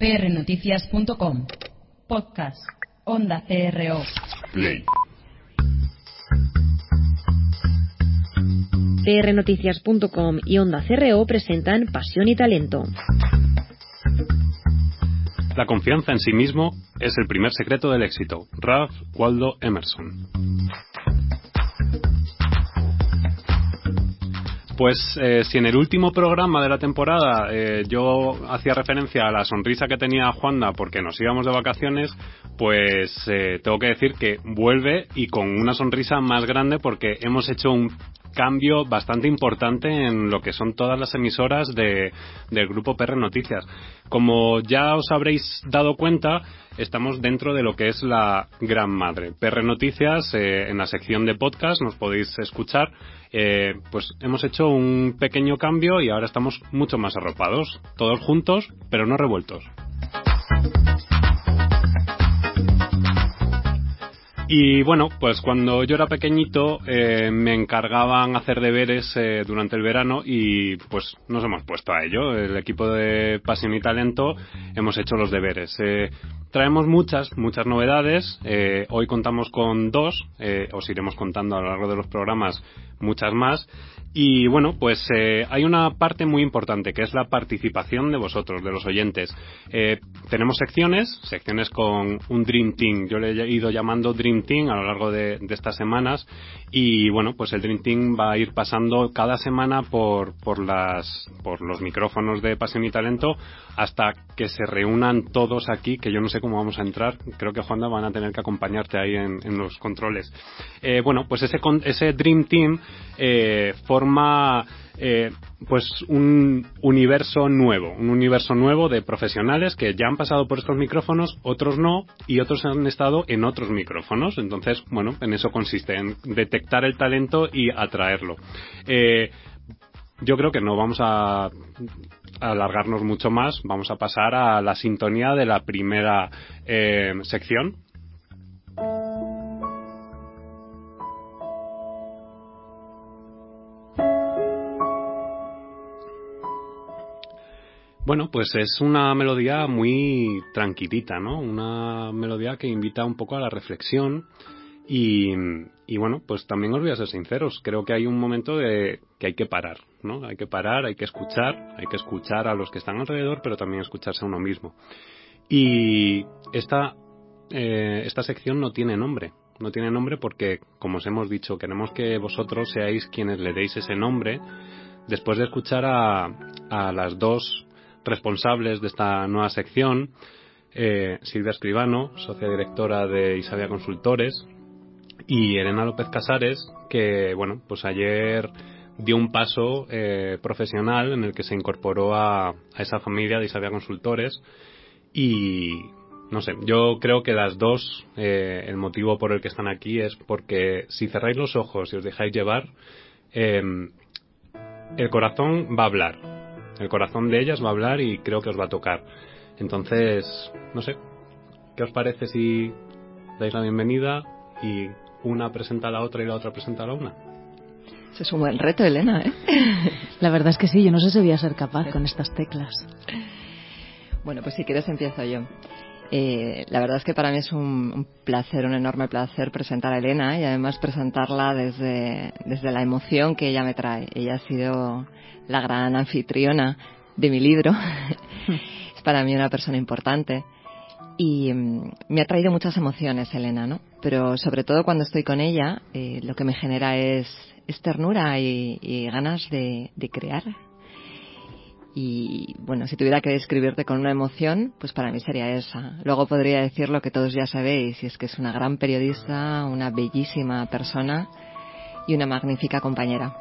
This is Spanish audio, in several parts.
prnoticias.com. Podcast. Onda CRO. Play. prnoticias.com y Onda CRO presentan Pasión y Talento. La confianza en sí mismo es el primer secreto del éxito. Ralph Waldo Emerson. Pues eh, si en el último programa de la temporada eh, yo hacía referencia a la sonrisa que tenía Juanda porque nos íbamos de vacaciones, pues eh, tengo que decir que vuelve y con una sonrisa más grande porque hemos hecho un cambio bastante importante en lo que son todas las emisoras de, del grupo PR Noticias. Como ya os habréis dado cuenta, estamos dentro de lo que es la Gran Madre. PR Noticias, eh, en la sección de podcast, nos podéis escuchar. Eh, pues hemos hecho un pequeño cambio y ahora estamos mucho más arropados, todos juntos, pero no revueltos. Y bueno, pues cuando yo era pequeñito eh, me encargaban hacer deberes eh, durante el verano y pues nos hemos puesto a ello. El equipo de Pasión y Talento hemos hecho los deberes. Eh, traemos muchas, muchas novedades. Eh, hoy contamos con dos. Eh, os iremos contando a lo largo de los programas muchas más. Y bueno, pues eh, hay una parte muy importante que es la participación de vosotros, de los oyentes. Eh, tenemos secciones, secciones con un Dream Team. Yo le he ido llamando Dream Team a lo largo de, de estas semanas. Y bueno, pues el Dream Team va a ir pasando cada semana por, por, las, por los micrófonos de Pasión y Talento hasta que se reúnan todos aquí, que yo no sé cómo vamos a entrar. Creo que Juanda van a tener que acompañarte ahí en, los controles. Eh, bueno, pues ese, ese Dream Team eh, forma eh, pues un universo nuevo, un universo nuevo de profesionales que ya han pasado por estos micrófonos, otros no, y otros han estado en otros micrófonos. Entonces, bueno, en eso consiste, en detectar el talento y atraerlo. Yo creo que no vamos a alargarnos mucho más, vamos a pasar a la sintonía de la primera eh, sección. Bueno, pues es una melodía muy tranquilita, ¿no? Una melodía que invita un poco a la reflexión y, y bueno, pues también os voy a ser sinceros, creo que hay un momento de que hay que parar, ¿no? Hay que parar, hay que escuchar, hay que escuchar a los que están alrededor, pero también escucharse a uno mismo. Y esta, eh, esta sección no tiene nombre, no tiene nombre porque, como os hemos dicho, queremos que vosotros seáis quienes le deis ese nombre después de escuchar a, a las dos responsables de esta nueva sección, eh, Silvia Escribano, socia directora de Isabia Consultores, y Elena López Casares, que bueno, pues ayer dio un paso eh, profesional en el que se incorporó a, esa familia de Isabia Consultores y no sé, yo creo que las dos, eh, el motivo por el que están aquí es porque si cerráis los ojos y os dejáis llevar, eh, el corazón va a hablar. El corazón de ellas va a hablar y creo que os va a tocar. Entonces, no sé, ¿qué os parece si dais la bienvenida y una presenta a la otra y la otra presenta a la una? Ese es un buen reto, Elena, ¿eh? La verdad es que sí, yo no sé si voy a ser capaz con estas teclas. Bueno, pues si quieres empiezo yo. Eh, la verdad es que para mí es un, un placer, un enorme placer presentar a Elena y además presentarla desde, desde la emoción que ella me trae. Ella ha sido la gran anfitriona de mi libro. es para mí una persona importante. Y mm, me ha traído muchas emociones, Elena, ¿no? Pero sobre todo cuando estoy con ella, eh, lo que me genera es, es ternura y, ganas de, de crear. Y bueno, si tuviera que describirte con una emoción, pues para mí sería esa. Luego podría decir lo que todos ya sabéis, y es que es una gran periodista, una bellísima persona y una magnífica compañera.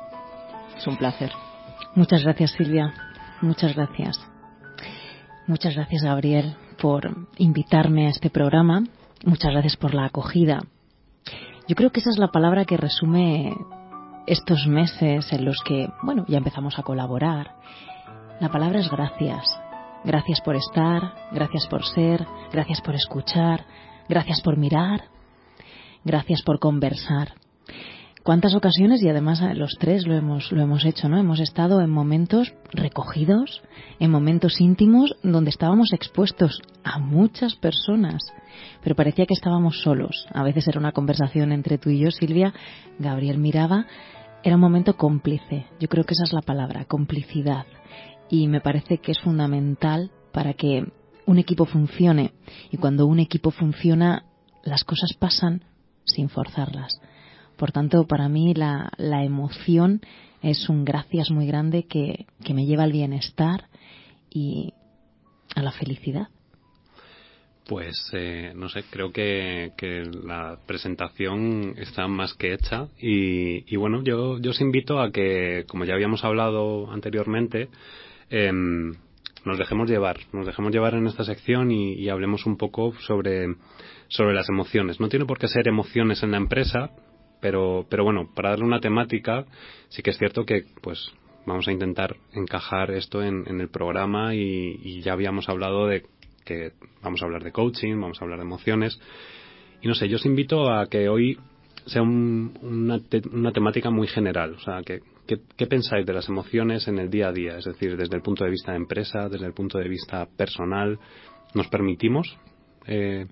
Es un placer. Muchas gracias, Silvia. Muchas gracias. Muchas gracias, Gabriel, por invitarme a este programa. Muchas gracias por la acogida. Yo creo que esa es la palabra que resume estos meses en los que, bueno, ya empezamos a colaborar. La palabra es gracias. Gracias por estar, gracias por ser, gracias por escuchar, gracias por mirar, gracias por conversar. Cuántas ocasiones, y además los tres lo hemos, lo hemos hecho, ¿no? Hemos estado en momentos recogidos, en momentos íntimos, donde estábamos expuestos a muchas personas, pero parecía que estábamos solos. A veces era una conversación entre tú y yo, Silvia, Gabriel miraba, era un momento cómplice. Yo creo que esa es la palabra, complicidad. Y me parece que es fundamental para que un equipo funcione. Y cuando un equipo funciona, las cosas pasan sin forzarlas. Por tanto, para mí la, emoción es un gracias muy grande que, me lleva al bienestar y a la felicidad. Pues eh, no sé, creo que, la presentación está más que hecha y, bueno, yo, os invito a que, como ya habíamos hablado anteriormente, em, nos dejemos llevar, nos dejemos llevar en esta sección y, hablemos un poco sobre, sobre las emociones. No tiene por qué ser emociones en la empresa, pero, pero bueno, para darle una temática, sí que es cierto que pues vamos a intentar encajar esto en, el programa y, ya habíamos hablado de que vamos a hablar de coaching, vamos a hablar de emociones. Y no sé, yo os invito a que hoy sea una, una temática muy general. O sea, que, ¿qué, pensáis de las emociones en el día a día? Es decir, desde el punto de vista de empresa, desde el punto de vista personal, ¿nos permitimos eh,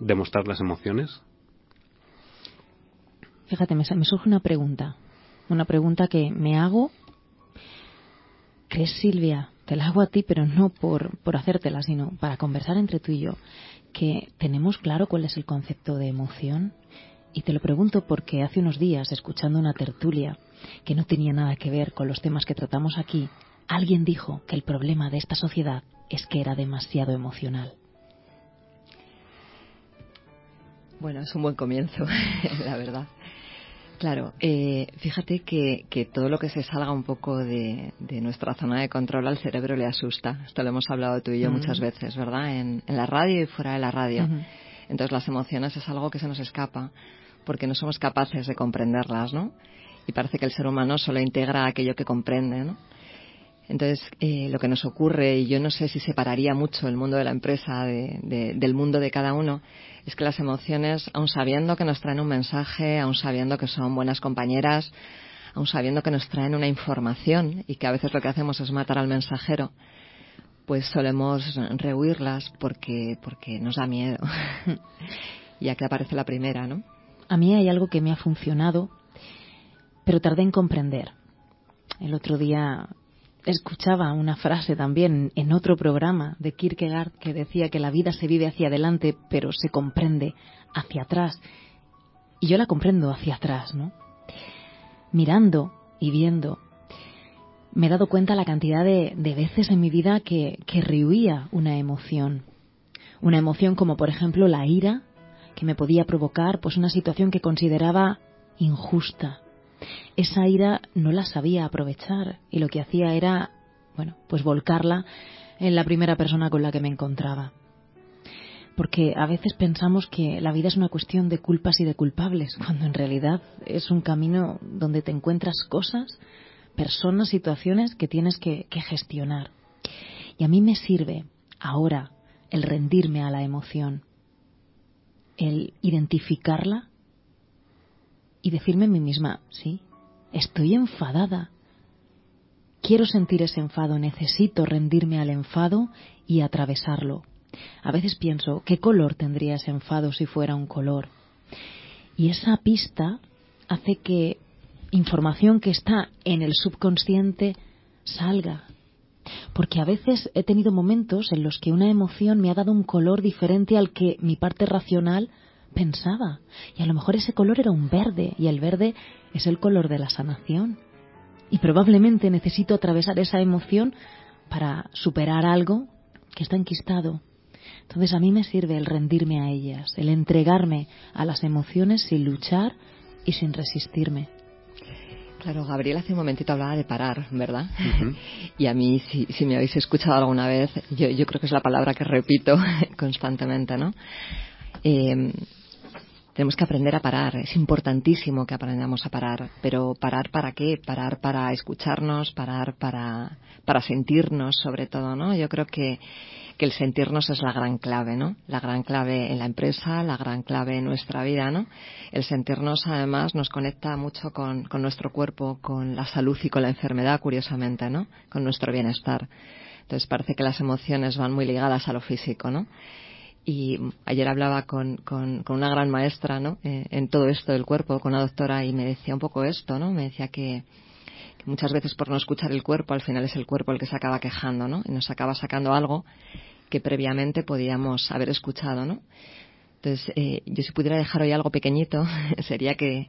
demostrar las emociones? Fíjate, me, surge una pregunta. Una pregunta que me hago. ¿Crees, Silvia? Te la hago a ti, pero no por, por hacértela, sino para conversar entre tú y yo. Que tenemos claro cuál es el concepto de emoción. Y te lo pregunto porque hace unos días, escuchando una tertulia que no tenía nada que ver con los temas que tratamos aquí, alguien dijo que el problema de esta sociedad es que era demasiado emocional. Bueno, es un buen comienzo, la verdad. Claro, eh, fíjate que, todo lo que se salga un poco de, nuestra zona de control al cerebro le asusta. Esto lo hemos hablado tú y yo muchas veces, ¿verdad? En, la radio y fuera de la radio. Entonces las emociones es algo que se nos escapa porque no somos capaces de comprenderlas, ¿no? Y parece que el ser humano solo integra aquello que comprende, ¿no? Entonces, eh, lo que nos ocurre, y yo no sé si separaría mucho el mundo de la empresa del mundo de cada uno, es que las emociones, aun sabiendo que nos traen un mensaje, aun sabiendo que son buenas compañeras, aun sabiendo que nos traen una información y que a veces lo que hacemos es matar al mensajero, pues solemos rehuirlas porque, porque nos da miedo. y aquí aparece la primera, ¿no? A mí hay algo que me ha funcionado, pero tardé en comprender. El otro día escuchaba una frase también en otro programa de Kierkegaard que decía que la vida se vive hacia adelante, pero se comprende hacia atrás. Y yo la comprendo hacia atrás, ¿no? Mirando y viendo, me he dado cuenta la cantidad de, veces en mi vida que, que rehuía una emoción. Una emoción como, por ejemplo, la ira, que me podía provocar pues una situación que consideraba injusta, esa ira no la sabía aprovechar y lo que hacía era, bueno, pues volcarla en la primera persona con la que me encontraba. Porque a veces pensamos que la vida es una cuestión de culpas y de culpables, cuando en realidad es un camino donde te encuentras cosas, personas, situaciones que tienes que, que gestionar. Y a mí me sirve ahora el rendirme a la emoción, el identificarla y decirme a mí misma, sí, estoy enfadada. Quiero sentir ese enfado, necesito rendirme al enfado y atravesarlo. A veces pienso, ¿qué color tendría ese enfado si fuera un color? Y esa pista hace que información que está en el subconsciente salga. Porque a veces he tenido momentos en los que una emoción me ha dado un color diferente al que mi parte racional pensaba. Y a lo mejor ese color era un verde y el verde es el color de la sanación. Y probablemente necesito atravesar esa emoción para superar algo que está enquistado. Entonces a mí me sirve el rendirme a ellas, el entregarme a las emociones sin luchar y sin resistirme. Claro, Gabriel hace un momentito hablaba de parar, ¿verdad? y a mí, si, si, me habéis escuchado alguna vez, yo, yo, creo que es la palabra que repito constantemente, ¿no? Eh, tenemos que aprender a parar. Es importantísimo que aprendamos a parar. Pero parar para qué? Parar para escucharnos, parar para, para sentirnos, sobre todo, ¿no? Yo creo que, que el sentirnos es la gran clave, ¿no? La gran clave en la empresa, la gran clave en nuestra vida, ¿no? El sentirnos además nos conecta mucho con, con nuestro cuerpo, con la salud y con la enfermedad, curiosamente, ¿no? Con nuestro bienestar. Entonces parece que las emociones van muy ligadas a lo físico, ¿no? Y ayer hablaba con, con, con una gran maestra, ¿no? Eh, en todo esto del cuerpo, con una doctora, y me decía un poco esto, ¿no? Me decía que, que muchas veces por no escuchar el cuerpo, al final es el cuerpo el que se acaba quejando, ¿no? Y nos acaba sacando algo que previamente podíamos haber escuchado, ¿no? Entonces, eh, yo si pudiera dejar hoy algo pequeñito, sería que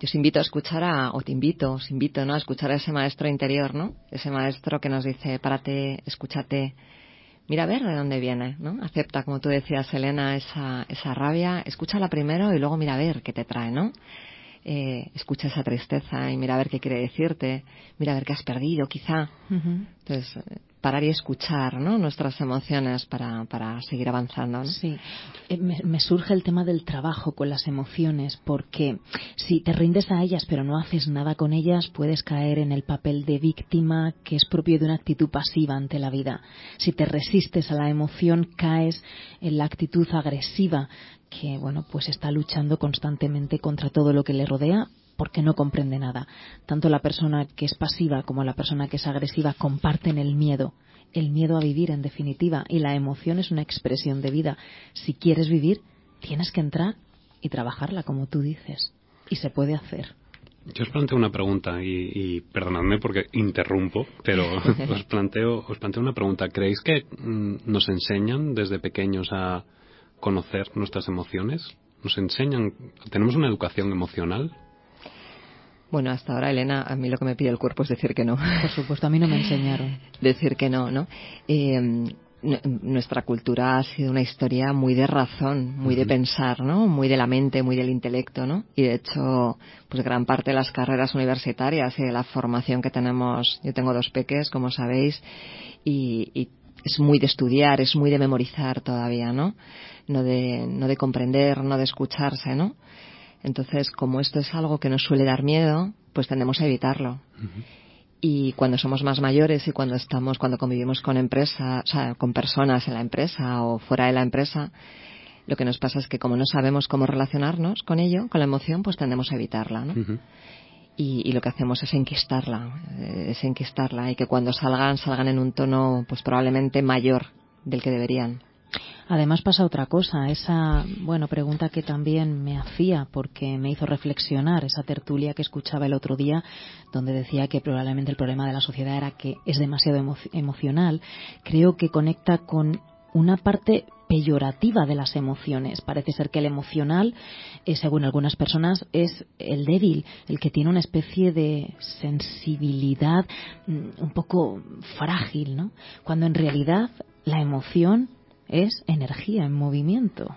yo os invito a escuchar a, o te invito, os invito, ¿no? A escuchar a ese maestro interior, ¿no? Ese maestro que nos dice, párate, escúchate, mira a ver de dónde viene, ¿no? Acepta, como tú decías, Elena, esa, esa rabia, escúchala primero y luego mira a ver qué te trae, ¿no? Eh, escucha esa tristeza y mira a ver qué quiere decirte, mira a ver qué has perdido, quizá. Entonces, parar y escuchar ¿no? nuestras emociones para, para seguir avanzando. Sí, eh, me, me, surge el tema del trabajo con las emociones, porque si te rindes a ellas pero no haces nada con ellas, puedes caer en el papel de víctima que es propio de una actitud pasiva ante la vida. Si te resistes a la emoción, caes en la actitud agresiva que bueno pues está luchando constantemente contra todo lo que le rodea porque no comprende nada. Tanto la persona que es pasiva como la persona que es agresiva comparten el miedo, el miedo a vivir en definitiva, y la emoción es una expresión de vida. Si quieres vivir, tienes que entrar y trabajarla como tú dices, y se puede hacer. Yo os planteo una pregunta y, y perdonadme porque interrumpo, pero os planteo os planteo una pregunta. ¿Creéis que mm, nos enseñan desde pequeños a conocer nuestras emociones? ¿Nos enseñan? ¿Tenemos una educación emocional? Bueno, hasta ahora, Elena, a mí lo que me pide el cuerpo es decir que no. Por supuesto, a mí no me enseñaron. decir que no, ¿no? Eh, nuestra cultura ha sido una historia muy de razón, muy de pensar, ¿no? Muy de la mente, muy del intelecto, ¿no? Y de hecho, pues gran parte de las carreras universitarias y de la formación que tenemos, yo tengo dos peques, como sabéis, y, y es muy de estudiar, es muy de memorizar todavía, ¿no? No de, no de comprender, no de escucharse, ¿no? Entonces, como esto es algo que nos suele dar miedo, pues tendemos a evitarlo. Uh -huh. Y cuando somos más mayores y cuando estamos, cuando convivimos con empresas, o sea, con personas en la empresa o fuera de la empresa, lo que nos pasa es que como no sabemos cómo relacionarnos con ello, con la emoción, pues tendemos a evitarla, ¿no? Uh -huh. y, y, lo que hacemos es enquistarla, es enquistarla y que cuando salgan, salgan en un tono, pues probablemente mayor del que deberían. Además pasa otra cosa, esa bueno pregunta que también me hacía porque me hizo reflexionar esa tertulia que escuchaba el otro día donde decía que probablemente el problema de la sociedad era que es demasiado emo emocional. Creo que conecta con una parte peyorativa de las emociones. Parece ser que el emocional, según algunas personas, es el débil, el que tiene una especie de sensibilidad mm, un poco frágil, ¿no? Cuando en realidad la emoción es energía en movimiento.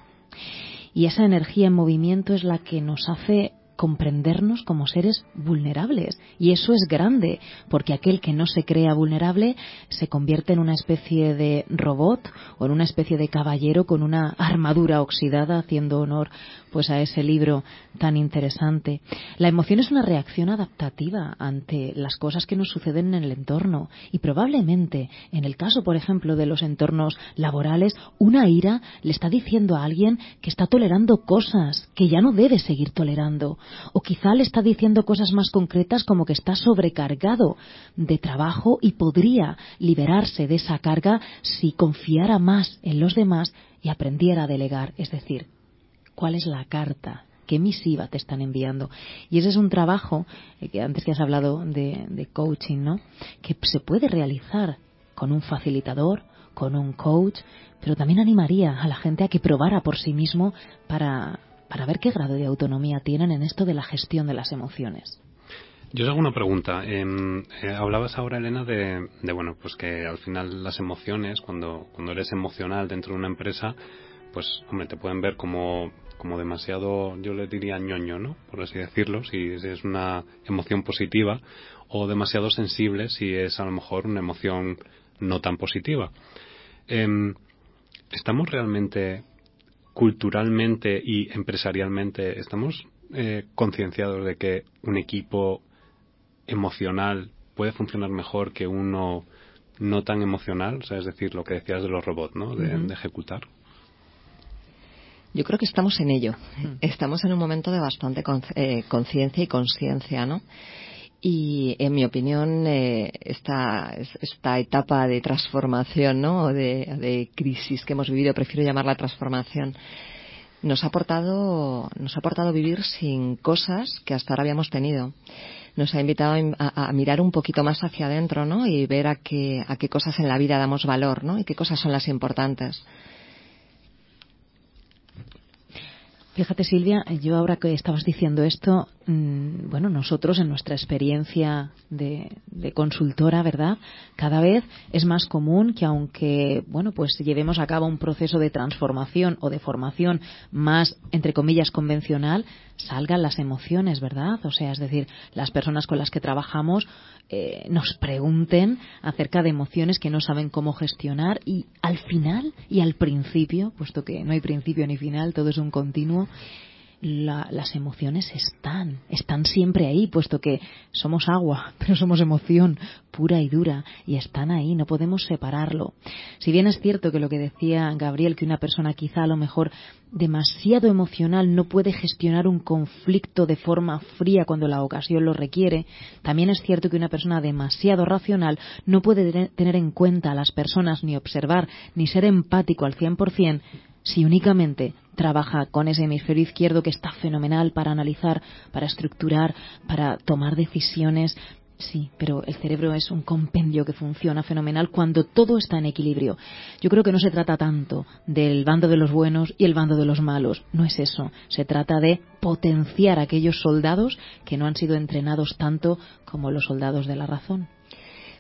Y esa energía en movimiento es la que nos hace comprendernos como seres vulnerables. Y eso es grande, porque aquel que no se crea vulnerable se convierte en una especie de robot o en una especie de caballero con una armadura oxidada haciendo honor pues a ese libro tan interesante. La emoción es una reacción adaptativa ante las cosas que nos suceden en el entorno y probablemente en el caso, por ejemplo, de los entornos laborales, una ira le está diciendo a alguien que está tolerando cosas que ya no debe seguir tolerando o quizá le está diciendo cosas más concretas como que está sobrecargado de trabajo y podría liberarse de esa carga si confiara más en los demás y aprendiera a delegar, es decir, cuál es la carta, qué misiva te están enviando. Y ese es un trabajo, eh, que antes que has hablado de, de coaching, ¿no? Que se puede realizar con un facilitador, con un coach, pero también animaría a la gente a que probara por sí mismo para, para ver qué grado de autonomía tienen en esto de la gestión de las emociones. Yo os hago una pregunta. Eh, eh, hablabas ahora, Elena, de, de, bueno, pues que al final las emociones, cuando, cuando eres emocional dentro de una empresa, pues, hombre, te pueden ver como, como demasiado, yo le diría ñoño, ¿no? Por así decirlo, si es una emoción positiva, o demasiado sensible si es a lo mejor una emoción no tan positiva. Eh, ¿Estamos realmente culturalmente y empresarialmente, estamos eh, concienciados de que un equipo emocional puede funcionar mejor que uno no tan emocional, o sea, es decir, lo que decías de los robots, ¿no? De, ejecutar. Yo creo que estamos en ello. Estamos en un momento de bastante eh, conciencia y conciencia, ¿no? Y en mi opinión, eh, esta, esta etapa de transformación, ¿no? O de, de, crisis que hemos vivido, prefiero llamarla transformación, nos ha aportado, nos ha aportado vivir sin cosas que hasta ahora habíamos tenido nos ha invitado a, mirar un poquito más hacia adentro, ¿no? Y ver a qué, a qué cosas en la vida damos valor, ¿no? Y qué cosas son las importantes. Fíjate, Silvia, yo ahora que estabas diciendo esto, mm, bueno, nosotros en nuestra experiencia de, consultora, ¿verdad? Cada vez es más común que aunque, bueno, pues llevemos a cabo un proceso de transformación o de formación más, entre comillas, convencional, salgan las emociones, ¿verdad? O sea, es decir, las personas con las que trabajamos eh, nos pregunten acerca de emociones que no saben cómo gestionar y al final y al principio, puesto que no hay principio ni final, todo es un continuo, las emociones están, están siempre ahí, puesto que somos agua, pero somos emoción pura y dura, y están ahí, no podemos separarlo. Si bien es cierto que lo que decía Gabriel, que una persona quizá a lo mejor demasiado emocional no puede gestionar un conflicto de forma fría cuando la ocasión lo requiere, también es cierto que una persona demasiado racional no puede tener en cuenta a las personas, ni observar, ni ser empático al 100%, si únicamente trabaja con ese hemisferio izquierdo que está fenomenal para analizar, para estructurar, para tomar decisiones. Sí, pero el cerebro es un compendio que funciona fenomenal cuando todo está en equilibrio. Yo creo que no se trata tanto del bando de los buenos y el bando de los malos. No es eso. Se trata de potenciar a aquellos soldados que no han sido entrenados tanto como los soldados de la razón.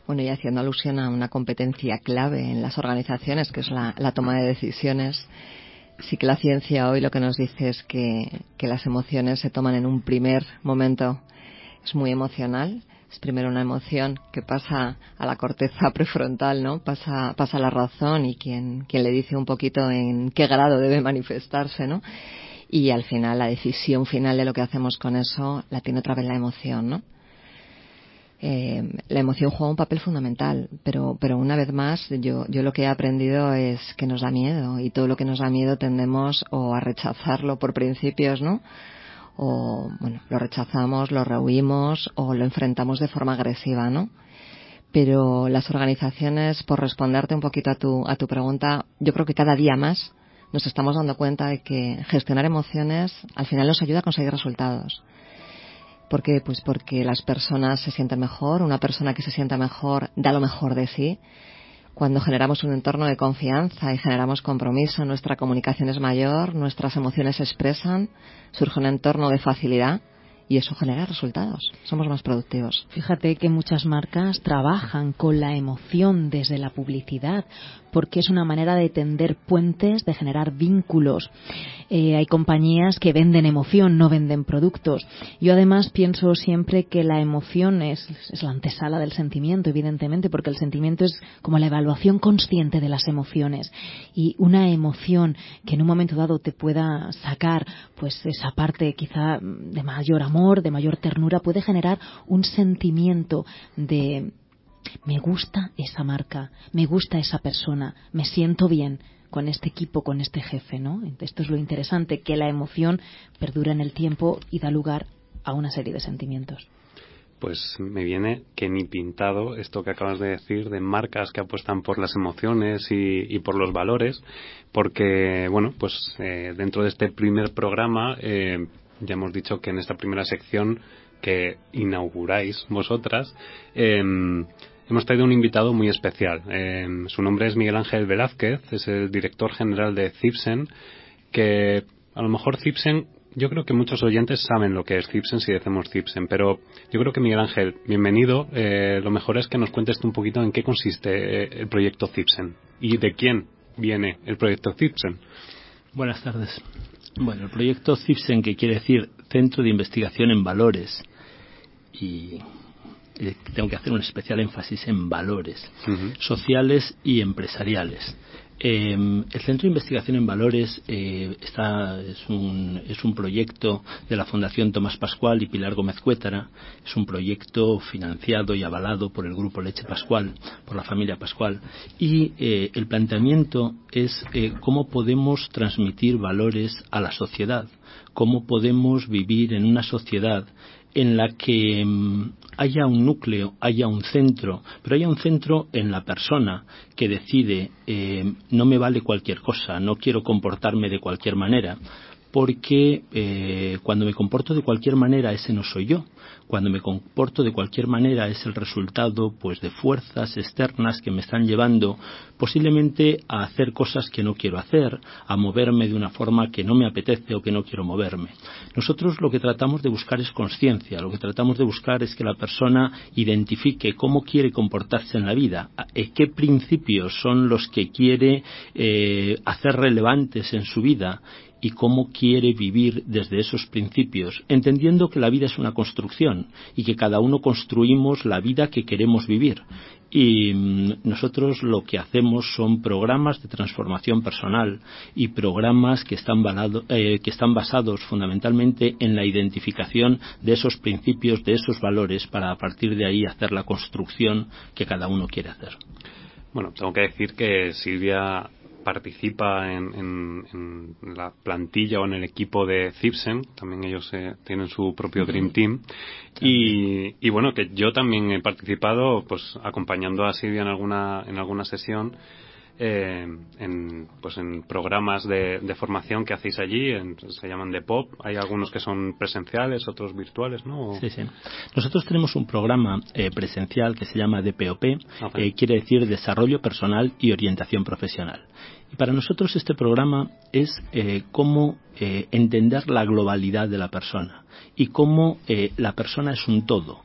Bueno, y haciendo alusión a una competencia clave en las organizaciones, que es la, toma de decisiones, sí que la ciencia hoy lo que nos dice es que, las emociones se toman en un primer momento. Es muy emocional. Es primero una emoción que pasa a la corteza prefrontal, ¿no? Pasa, pasa la razón y quien, quien le dice un poquito en qué grado debe manifestarse, ¿no? Y al final la decisión final de lo que hacemos con eso la tiene otra vez la emoción, ¿no? Eh, la emoción juega un papel fundamental, pero, pero una vez más yo, yo lo que he aprendido es que nos da miedo y todo lo que nos da miedo tendemos o a rechazarlo por principios, ¿no? O, bueno, lo rechazamos, lo rehuimos o lo enfrentamos de forma agresiva, ¿no? Pero las organizaciones, por responderte un poquito a tu, a tu pregunta, yo creo que cada día más nos estamos dando cuenta de que gestionar emociones al final nos ayuda a conseguir resultados. ¿Por qué? Pues porque las personas se sienten mejor, una persona que se sienta mejor da lo mejor de sí. Cuando generamos un entorno de confianza y generamos compromiso, nuestra comunicación es mayor, nuestras emociones se expresan, surge un entorno de facilidad y eso genera resultados. Somos más productivos. Fíjate que muchas marcas trabajan con la emoción desde la publicidad porque es una manera de tender puentes, de generar vínculos. Eh, hay compañías que venden emoción, no venden productos. Yo además pienso siempre que la emoción es, es la antesala del sentimiento, evidentemente, porque el sentimiento es como la evaluación consciente de las emociones. Y una emoción que en un momento dado te pueda sacar, pues esa parte quizá de mayor amor, de mayor ternura, puede generar un sentimiento de me gusta esa marca, me gusta esa persona, me siento bien con este equipo, con este jefe, ¿no? Esto es lo interesante, que la emoción perdura en el tiempo y da lugar a una serie de sentimientos. Pues me viene que ni pintado esto que acabas de decir de marcas que apuestan por las emociones y, por los valores, porque, bueno, pues eh, dentro de este primer programa eh, ya hemos dicho que en esta primera sección que inauguráis vosotras, em, hemos traído un invitado muy especial. Em, su nombre es Miguel Ángel Velázquez, es el director general de Cipsen, que a lo mejor Cipsen, yo creo que muchos oyentes saben lo que es Cipsen si decimos Cipsen, pero yo creo que Miguel Ángel, bienvenido. Eh, lo mejor es que nos cuentes un poquito en qué consiste eh, el proyecto Cipsen y de quién viene el proyecto Cipsen. Buenas tardes. Bueno, el proyecto CIPSEN, que quiere decir Centro de Investigación en Valores, y tengo que hacer un especial énfasis en valores sociales y empresariales. Eh, el Centro de Investigación en Valores eh, está, es, un, es un proyecto de la Fundación Tomás Pascual y Pilar Gómez Cuétara. Es un proyecto financiado y avalado por el Grupo Leche Pascual, por la familia Pascual. Y eh, el planteamiento es eh, cómo podemos transmitir valores a la sociedad, cómo podemos vivir en una sociedad en la que mm, haya un núcleo, haya un centro, pero haya un centro en la persona que decide eh, no me vale cualquier cosa, no quiero comportarme de cualquier manera, porque eh, cuando me comporto de cualquier manera ese no soy yo. Cuando me comporto de cualquier manera es el resultado pues de fuerzas externas que me están llevando posiblemente a hacer cosas que no quiero hacer, a moverme de una forma que no me apetece o que no quiero moverme. Nosotros lo que tratamos de buscar es conciencia, lo que tratamos de buscar es que la persona identifique cómo quiere comportarse en la vida, qué principios son los que quiere eh, hacer relevantes en su vida y cómo quiere vivir desde esos principios, entendiendo que la vida es una construcción y que cada uno construimos la vida que queremos vivir. Y mm, nosotros lo que hacemos son programas de transformación personal y programas que están, balado, eh, que están basados fundamentalmente en la identificación de esos principios, de esos valores, para a partir de ahí hacer la construcción que cada uno quiere hacer. Bueno, tengo que decir que Silvia participa en, en, en, la plantilla o en el equipo de Cipsen, también ellos eh, tienen su propio Dream Team. Y, y, bueno, que yo también he participado pues acompañando a Silvia en alguna, en alguna sesión eh, en, pues en programas de, de, formación que hacéis allí, en, se llaman de POP. Hay algunos que son presenciales, otros virtuales, ¿no? Sí, sí. Nosotros tenemos un programa eh, presencial que se llama DPOP, okay. eh, quiere decir Desarrollo Personal y Orientación Profesional. Y para nosotros este programa es eh, cómo eh, entender la globalidad de la persona y cómo eh, la persona es un todo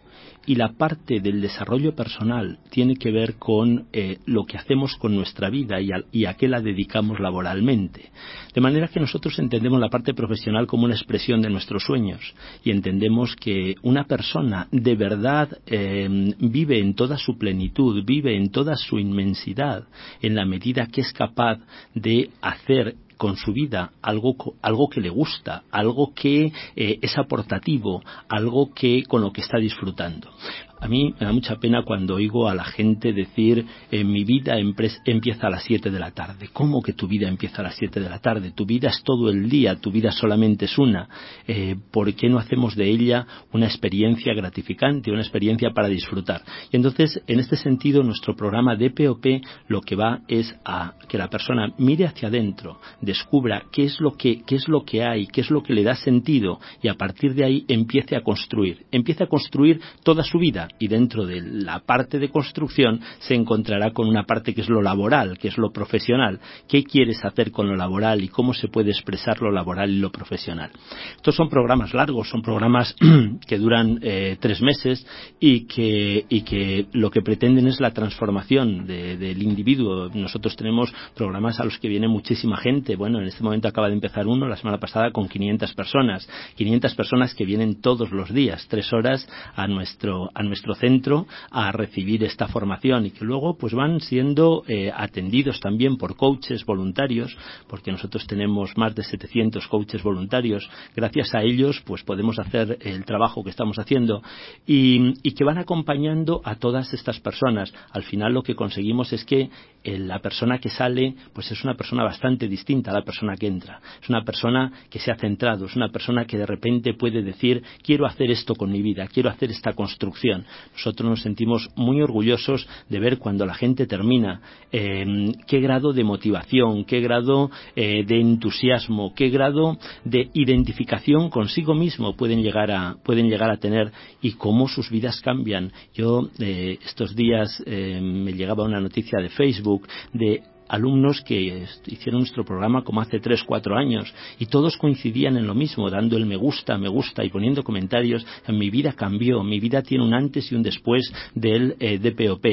y la parte del desarrollo personal tiene que ver con eh, lo que hacemos con nuestra vida y a, qué la dedicamos laboralmente. De manera que nosotros entendemos la parte profesional como una expresión de nuestros sueños y entendemos que una persona de verdad eh, vive en toda su plenitud, vive en toda su inmensidad, en la medida que es capaz de hacer con su vida algo, algo que le gusta, algo que eh, es aportativo, algo que con lo que está disfrutando. A mí me da mucha pena cuando oigo a la gente decir eh, mi vida empieza a las 7 de la tarde. ¿Cómo que tu vida empieza a las 7 de la tarde? Tu vida es todo el día, tu vida solamente es una. Eh, ¿Por qué no hacemos de ella una experiencia gratificante, una experiencia para disfrutar? Y entonces, en este sentido, nuestro programa DPOP lo que va es a que la persona mire hacia adentro, descubra qué es lo que, qué es lo que hay, qué es lo que le da sentido y a partir de ahí empiece a construir. Empiece a construir toda su vida y dentro de la parte de construcción se encontrará con una parte que es lo laboral, que es lo profesional. ¿Qué quieres hacer con lo laboral y cómo se puede expresar lo laboral y lo profesional? Estos son programas largos, son programas que duran eh, tres meses y que, y que lo que pretenden es la transformación de, del individuo. Nosotros tenemos programas a los que viene muchísima gente. Bueno, en este momento acaba de empezar uno la semana pasada con 500 personas. 500 personas que vienen todos los días, tres horas a nuestro, a nuestro centro a recibir esta formación y que luego pues van siendo eh, atendidos también por coaches voluntarios porque nosotros tenemos más de 700 coaches voluntarios. Gracias a ellos pues podemos hacer el trabajo que estamos haciendo y, que van acompañando a todas estas personas. Al final lo que conseguimos es que la persona que sale pues es una persona bastante distinta a la persona que entra es una persona que se ha centrado es una persona que de repente puede decir quiero hacer esto con mi vida quiero hacer esta construcción nosotros nos sentimos muy orgullosos de ver cuando la gente termina eh, qué grado de motivación, qué grado eh, de entusiasmo, qué grado de identificación consigo mismo pueden llegar a, pueden llegar a tener y cómo sus vidas cambian. Yo eh, estos días eh, me llegaba una noticia de Facebook Facebook de alumnos que hicieron nuestro programa como hace tres, cuatro años y todos coincidían en lo mismo, dando el me gusta, me gusta y poniendo comentarios. Mi vida cambió, mi vida tiene un antes y un después del eh, DPOP.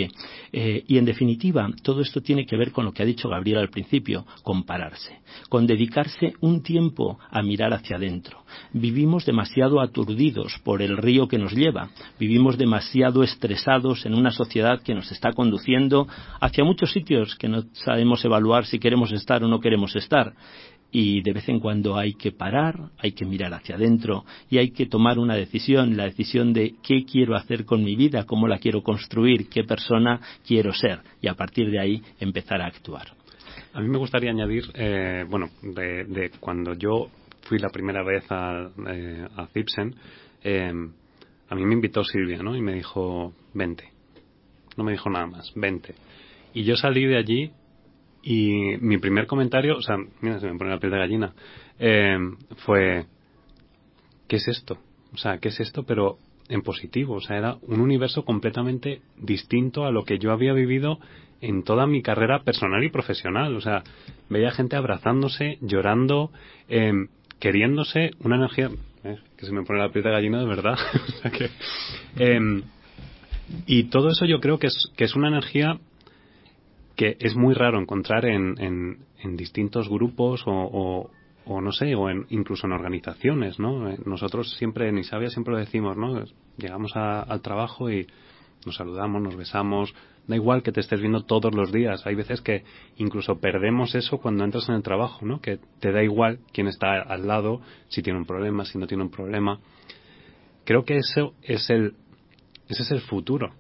Eh, y en definitiva, todo esto tiene que ver con lo que ha dicho Gabriel al principio, compararse, con dedicarse un tiempo a mirar hacia adentro. Vivimos demasiado aturdidos por el río que nos lleva, vivimos demasiado estresados en una sociedad que nos está conduciendo hacia muchos sitios que no sabemos evaluar si queremos estar o no queremos estar y de vez en cuando hay que parar, hay que mirar hacia adentro y hay que tomar una decisión, la decisión de qué quiero hacer con mi vida, cómo la quiero construir, qué persona quiero ser y a partir de ahí empezar a actuar. A mí me gustaría añadir, eh, bueno, de, cuando yo fui la primera vez a, eh, a eh, a mí me invitó Silvia, ¿no? Y me dijo, vente. No me dijo nada más, vente. Y yo salí de allí y mi primer comentario, o sea, mira, se me pone la piel de gallina, eh, fue, ¿qué es esto? O sea, ¿qué es esto? Pero en positivo, o sea, era un universo completamente distinto a lo que yo había vivido en toda mi carrera personal y profesional. O sea, veía gente abrazándose, llorando, eh, queriéndose, una energía, eh, que se me pone la piel de gallina de verdad. o sea que, y todo eso yo creo que es, que es una energía que es muy raro encontrar en, en, distintos grupos o, o, no sé, o en, incluso en organizaciones, ¿no? Eh, nosotros siempre en Isabia siempre lo decimos, ¿no? Llegamos al trabajo y nos saludamos, nos besamos, da igual que te estés viendo todos los días. Hay veces que incluso perdemos eso cuando entras en el trabajo, ¿no? Que te da igual quién está al lado, si tiene un problema, si no tiene un problema. Creo que eso es el, ese es el futuro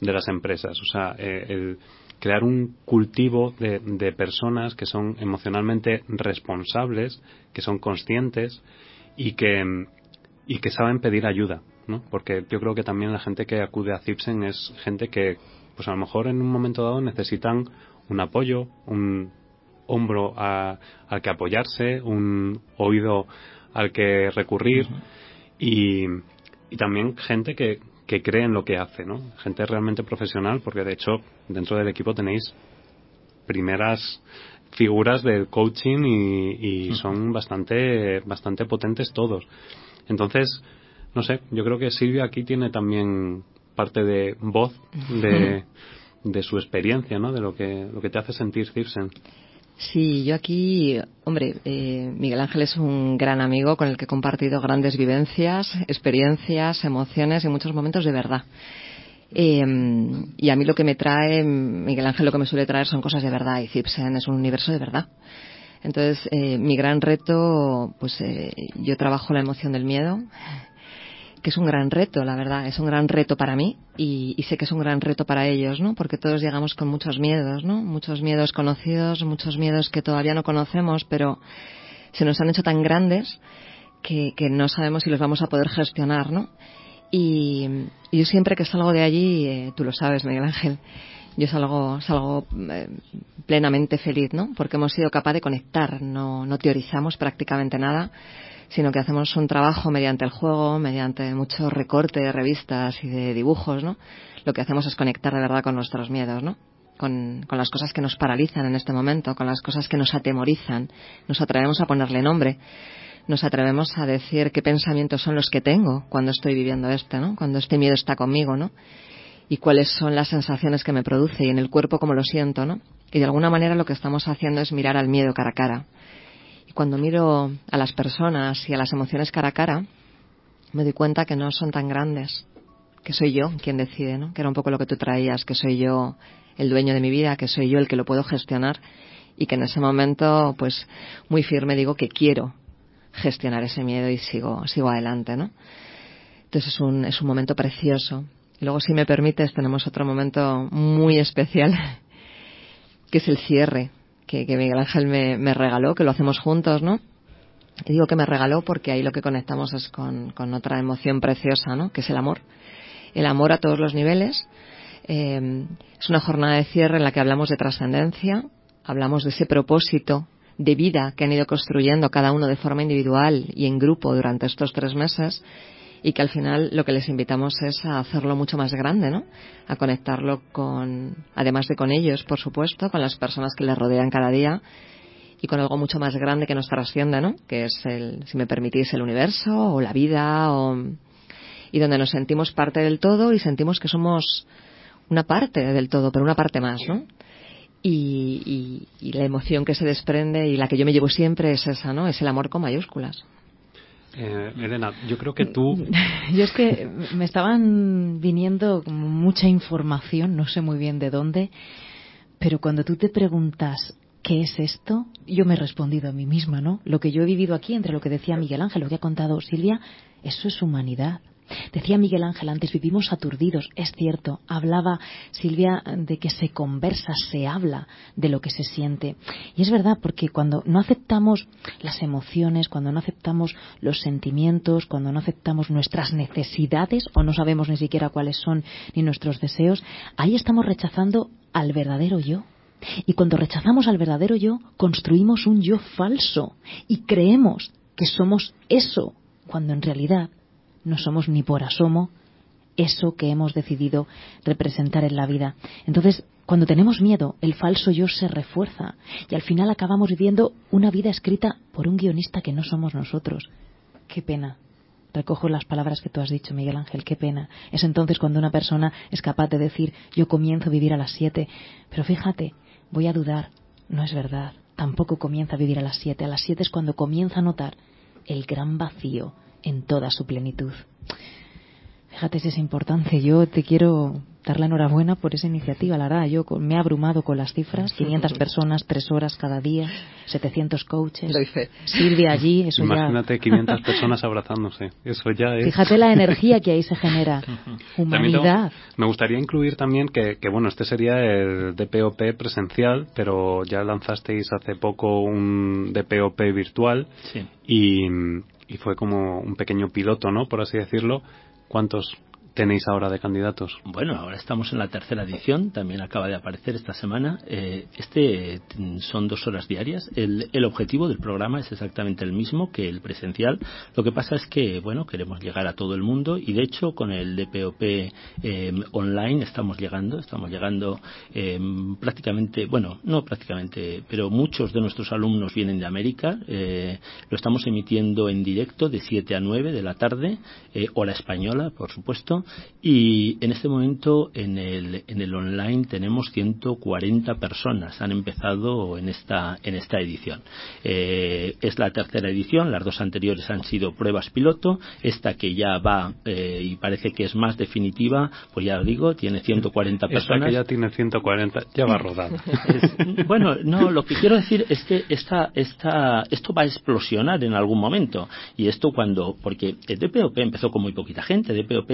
de las empresas. O sea, eh, el, crear un cultivo de, personas que son emocionalmente responsables, que son conscientes y que, y que saben pedir ayuda, ¿no? Porque yo creo que también la gente que acude a Cipsen es gente que, pues a lo mejor en un momento dado necesitan un apoyo, un hombro al que apoyarse, un oído al que recurrir y, y también gente que, que cree en lo que hace, ¿no? Gente realmente profesional, porque de hecho dentro del equipo tenéis primeras figuras del coaching y, son bastante bastante potentes todos. Entonces, no sé, yo creo que Silvia aquí tiene también parte de voz de, de su experiencia, ¿no? De lo que lo que te hace sentir Cirsen. Sí, yo aquí, hombre, eh, Miguel Ángel es un gran amigo con el que he compartido grandes vivencias, experiencias, emociones y muchos momentos de verdad. Eh, y a mí lo que me trae, Miguel Ángel lo que me suele traer son cosas de verdad y Cipsen es un universo de verdad. Entonces, eh, mi gran reto, pues yo trabajo la emoción del miedo, que es un gran reto, la verdad, es un gran reto para mí y, sé que es un gran reto para ellos, ¿no? Porque todos llegamos con muchos miedos, ¿no? Muchos miedos conocidos, muchos miedos que todavía no conocemos, pero se nos han hecho tan grandes que, no sabemos si los vamos a poder gestionar, ¿no? Y, yo siempre que salgo de allí, eh, tú lo sabes, Miguel Ángel, yo salgo, salgo eh, plenamente feliz, ¿no? Porque hemos sido capaces de conectar, no, no teorizamos prácticamente nada sino que hacemos un trabajo mediante el juego, mediante mucho recorte de revistas y de dibujos, ¿no? Lo que hacemos es conectar de verdad con nuestros miedos, ¿no? Con, con, las cosas que nos paralizan en este momento, con las cosas que nos atemorizan. Nos atrevemos a ponerle nombre. Nos atrevemos a decir qué pensamientos son los que tengo cuando estoy viviendo esto, ¿no? Cuando este miedo está conmigo, ¿no? Y cuáles son las sensaciones que me produce y en el cuerpo cómo lo siento, ¿no? Y de alguna manera lo que estamos haciendo es mirar al miedo cara a cara cuando miro a las personas y a las emociones cara a cara, me doy cuenta que no son tan grandes, que soy yo quien decide, ¿no? Que era un poco lo que tú traías, que soy yo el dueño de mi vida, que soy yo el que lo puedo gestionar y que en ese momento, pues, muy firme digo que quiero gestionar ese miedo y sigo, sigo adelante, ¿no? Entonces es un, es un momento precioso. Y luego, si me permites, tenemos otro momento muy especial, que es el cierre que, Miguel Ángel me, regaló, que lo hacemos juntos, ¿no? Y digo que me regaló porque ahí lo que conectamos es con, otra emoción preciosa, ¿no? Que es el amor. El amor a todos los niveles. Eh, es una jornada de cierre en la que hablamos de trascendencia, hablamos de ese propósito de vida que han ido construyendo cada uno de forma individual y en grupo durante estos tres meses y que al final lo que les invitamos es a hacerlo mucho más grande, ¿no? A conectarlo con, además de con ellos, por supuesto, con las personas que les rodean cada día y con algo mucho más grande que nos trasciende, ¿no? Que es el, si me permitís, el universo o la vida o, y donde nos sentimos parte del todo y sentimos que somos una parte del todo, pero una parte más, ¿no? Y, y, la emoción que se desprende y la que yo me llevo siempre es esa, ¿no? Es el amor con mayúsculas. Eh, Elena, yo creo que tú. Yo es que me estaban viniendo mucha información, no sé muy bien de dónde, Pero cuando tú te preguntas ¿qué es esto? Yo me he respondido a mí misma, ¿no? Lo que yo he vivido aquí, entre lo que decía Miguel Ángel, lo que ha contado Silvia, eso es humanidad. Decía Miguel Ángel antes, vivimos aturdidos, es cierto. Hablaba Silvia de que se conversa, se habla de lo que se siente. Y es verdad, porque cuando no aceptamos las emociones, cuando no aceptamos los sentimientos, cuando no aceptamos nuestras necesidades o no sabemos ni siquiera cuáles son ni nuestros deseos, ahí estamos rechazando al verdadero yo. Y cuando rechazamos al verdadero yo, construimos un yo falso y creemos que somos eso, cuando en realidad no somos ni por asomo eso que hemos decidido representar en la vida. Entonces, cuando tenemos miedo, el falso yo se refuerza y al final acabamos viviendo una vida escrita por un guionista que no somos nosotros. Qué pena. Recojo las palabras que tú has dicho, Miguel Ángel, qué pena. Es entonces cuando una persona es capaz de decir, yo comienzo a vivir a las siete. Pero fíjate, voy a dudar, no es verdad. Tampoco comienza a vivir a las siete. A las siete es cuando comienza a notar el gran vacío en toda su plenitud. Fíjate si es importante. Yo te quiero dar la enhorabuena por esa iniciativa. La verdad, yo me he abrumado con las cifras. 500 personas, 3 horas cada día, 700 coaches. Silvia allí, eso Imagínate 500 personas abrazándose. Eso ya es... Fíjate la energía que ahí se genera. Humanidad. me gustaría incluir también que, que, bueno, este sería el DPOP presencial, pero ya lanzasteis hace poco un DPOP virtual. Sí. Y, y fue como un pequeño piloto, ¿no? Por así decirlo. ¿Cuántos tenéis ahora de candidatos? Bueno, ahora estamos en la tercera edición, también acaba de aparecer esta semana. Eh, este mm, son dos horas diarias. El, el, objetivo del programa es exactamente el mismo que el presencial. Lo que pasa es que, bueno, queremos llegar a todo el mundo y de hecho con el DPOP eh, online estamos llegando, estamos llegando eh, prácticamente, bueno, no prácticamente, pero muchos de nuestros alumnos vienen de América. Eh, lo estamos emitiendo en directo de 7 a 9 de la tarde, eh, hora española, por supuesto y en este momento en el, en el online tenemos 140 personas. Han empezado en esta, en esta edición. Eh, es la tercera edición, las dos anteriores han sido pruebas piloto. Esta que ya va eh, y parece que es más definitiva, pues ya lo digo, tiene 140 personas. Esta que ya tiene 140, ya va rodando. Es, bueno, no, lo que quiero decir es que esta, esta, esto va a explosionar en algún momento. Y esto cuando, porque el DPOP empezó con muy poquita gente, DPOP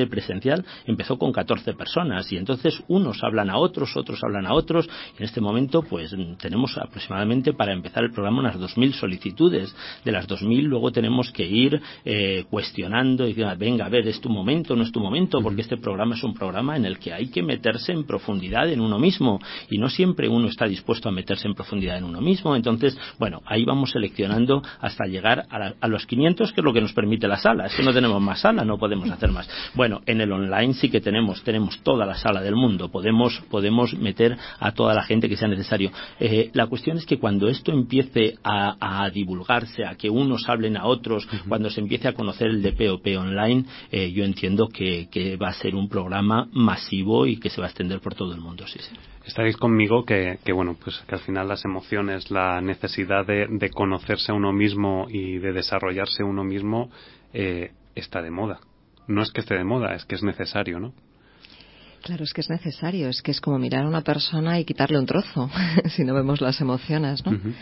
empezó con 14 personas y entonces unos hablan a otros, otros hablan a otros y en este momento pues tenemos aproximadamente para empezar el programa unas 2.000 solicitudes. De las 2.000 luego tenemos que ir eh, cuestionando y diciendo, venga, a ver, es tu momento, no es tu momento, porque este programa es un programa en el que hay que meterse en profundidad en uno mismo y no siempre uno está dispuesto a meterse en profundidad en uno mismo. Entonces, bueno, ahí vamos seleccionando hasta llegar a, la, a los 500, que es lo que nos permite la sala. Es que no tenemos más sala, no podemos hacer más. Bueno, en el online sí que tenemos, tenemos toda la sala del mundo, podemos, podemos meter a toda la gente que sea necesario. Eh, la cuestión es que cuando esto empiece a, a, divulgarse, a que unos hablen a otros, cuando se empiece a conocer el DPOP online, eh, yo entiendo que, que, va a ser un programa masivo y que se va a extender por todo el mundo, sí, sí. Estaréis conmigo que, que, bueno, pues que al final las emociones, la necesidad de, de conocerse a uno mismo y de desarrollarse uno mismo eh, está de moda no es que esté de moda, es que es necesario, ¿no? Claro, es que es necesario, es que es como mirar a una persona y quitarle un trozo, si no vemos las emociones, ¿no? Uh -huh.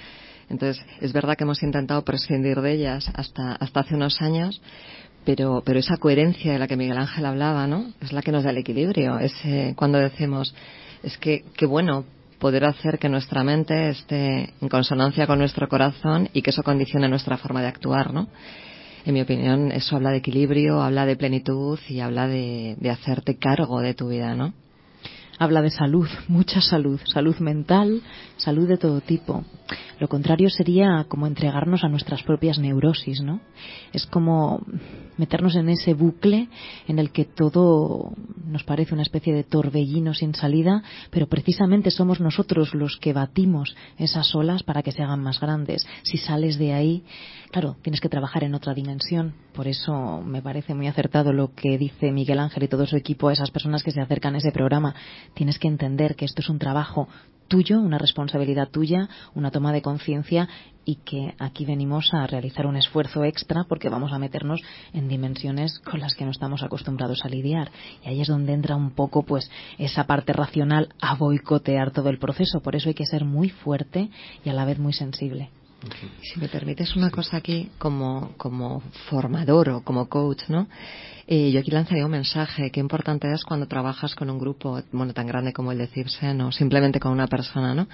Entonces, es verdad que hemos intentado prescindir de ellas hasta, hasta hace unos años, pero, pero esa coherencia de la que Miguel Ángel hablaba, ¿no? Es la que nos da el equilibrio. Es eh, cuando decimos, es que, qué bueno poder hacer que nuestra mente esté en consonancia con nuestro corazón y que eso condicione nuestra forma de actuar, ¿no? En mi opinión, eso habla de equilibrio, habla de plenitud y habla de, hacerte cargo de tu vida, ¿no? Habla de salud, mucha salud, salud mental, salud de todo tipo. Lo contrario sería como entregarnos a nuestras propias neurosis, ¿no? Es como meternos en ese bucle en el que todo nos parece una especie de torbellino sin salida, pero precisamente somos nosotros los que batimos esas olas para que se hagan más grandes. Si sales de ahí, claro, tienes que trabajar en otra dimensión. Por eso me parece muy acertado lo que dice Miguel Ángel y todo su equipo a esas personas que se acercan a ese programa. Tienes que entender que esto es un trabajo tuyo, una responsabilidad tuya, una toma de conciencia y que aquí venimos a realizar un esfuerzo extra porque vamos a meternos en dimensiones con las que no estamos acostumbrados a lidiar. Y ahí es donde entra un poco pues esa parte racional a boicotear todo el proceso. Por eso hay que ser muy fuerte y a la vez muy sensible. Si me permites una cosa aquí, como, como formador o como coach, ¿no? Eh, yo aquí lanzaría un mensaje. Qué importante es cuando trabajas con un grupo, bueno, tan grande como el de Cipsen o simplemente con una persona, ¿no?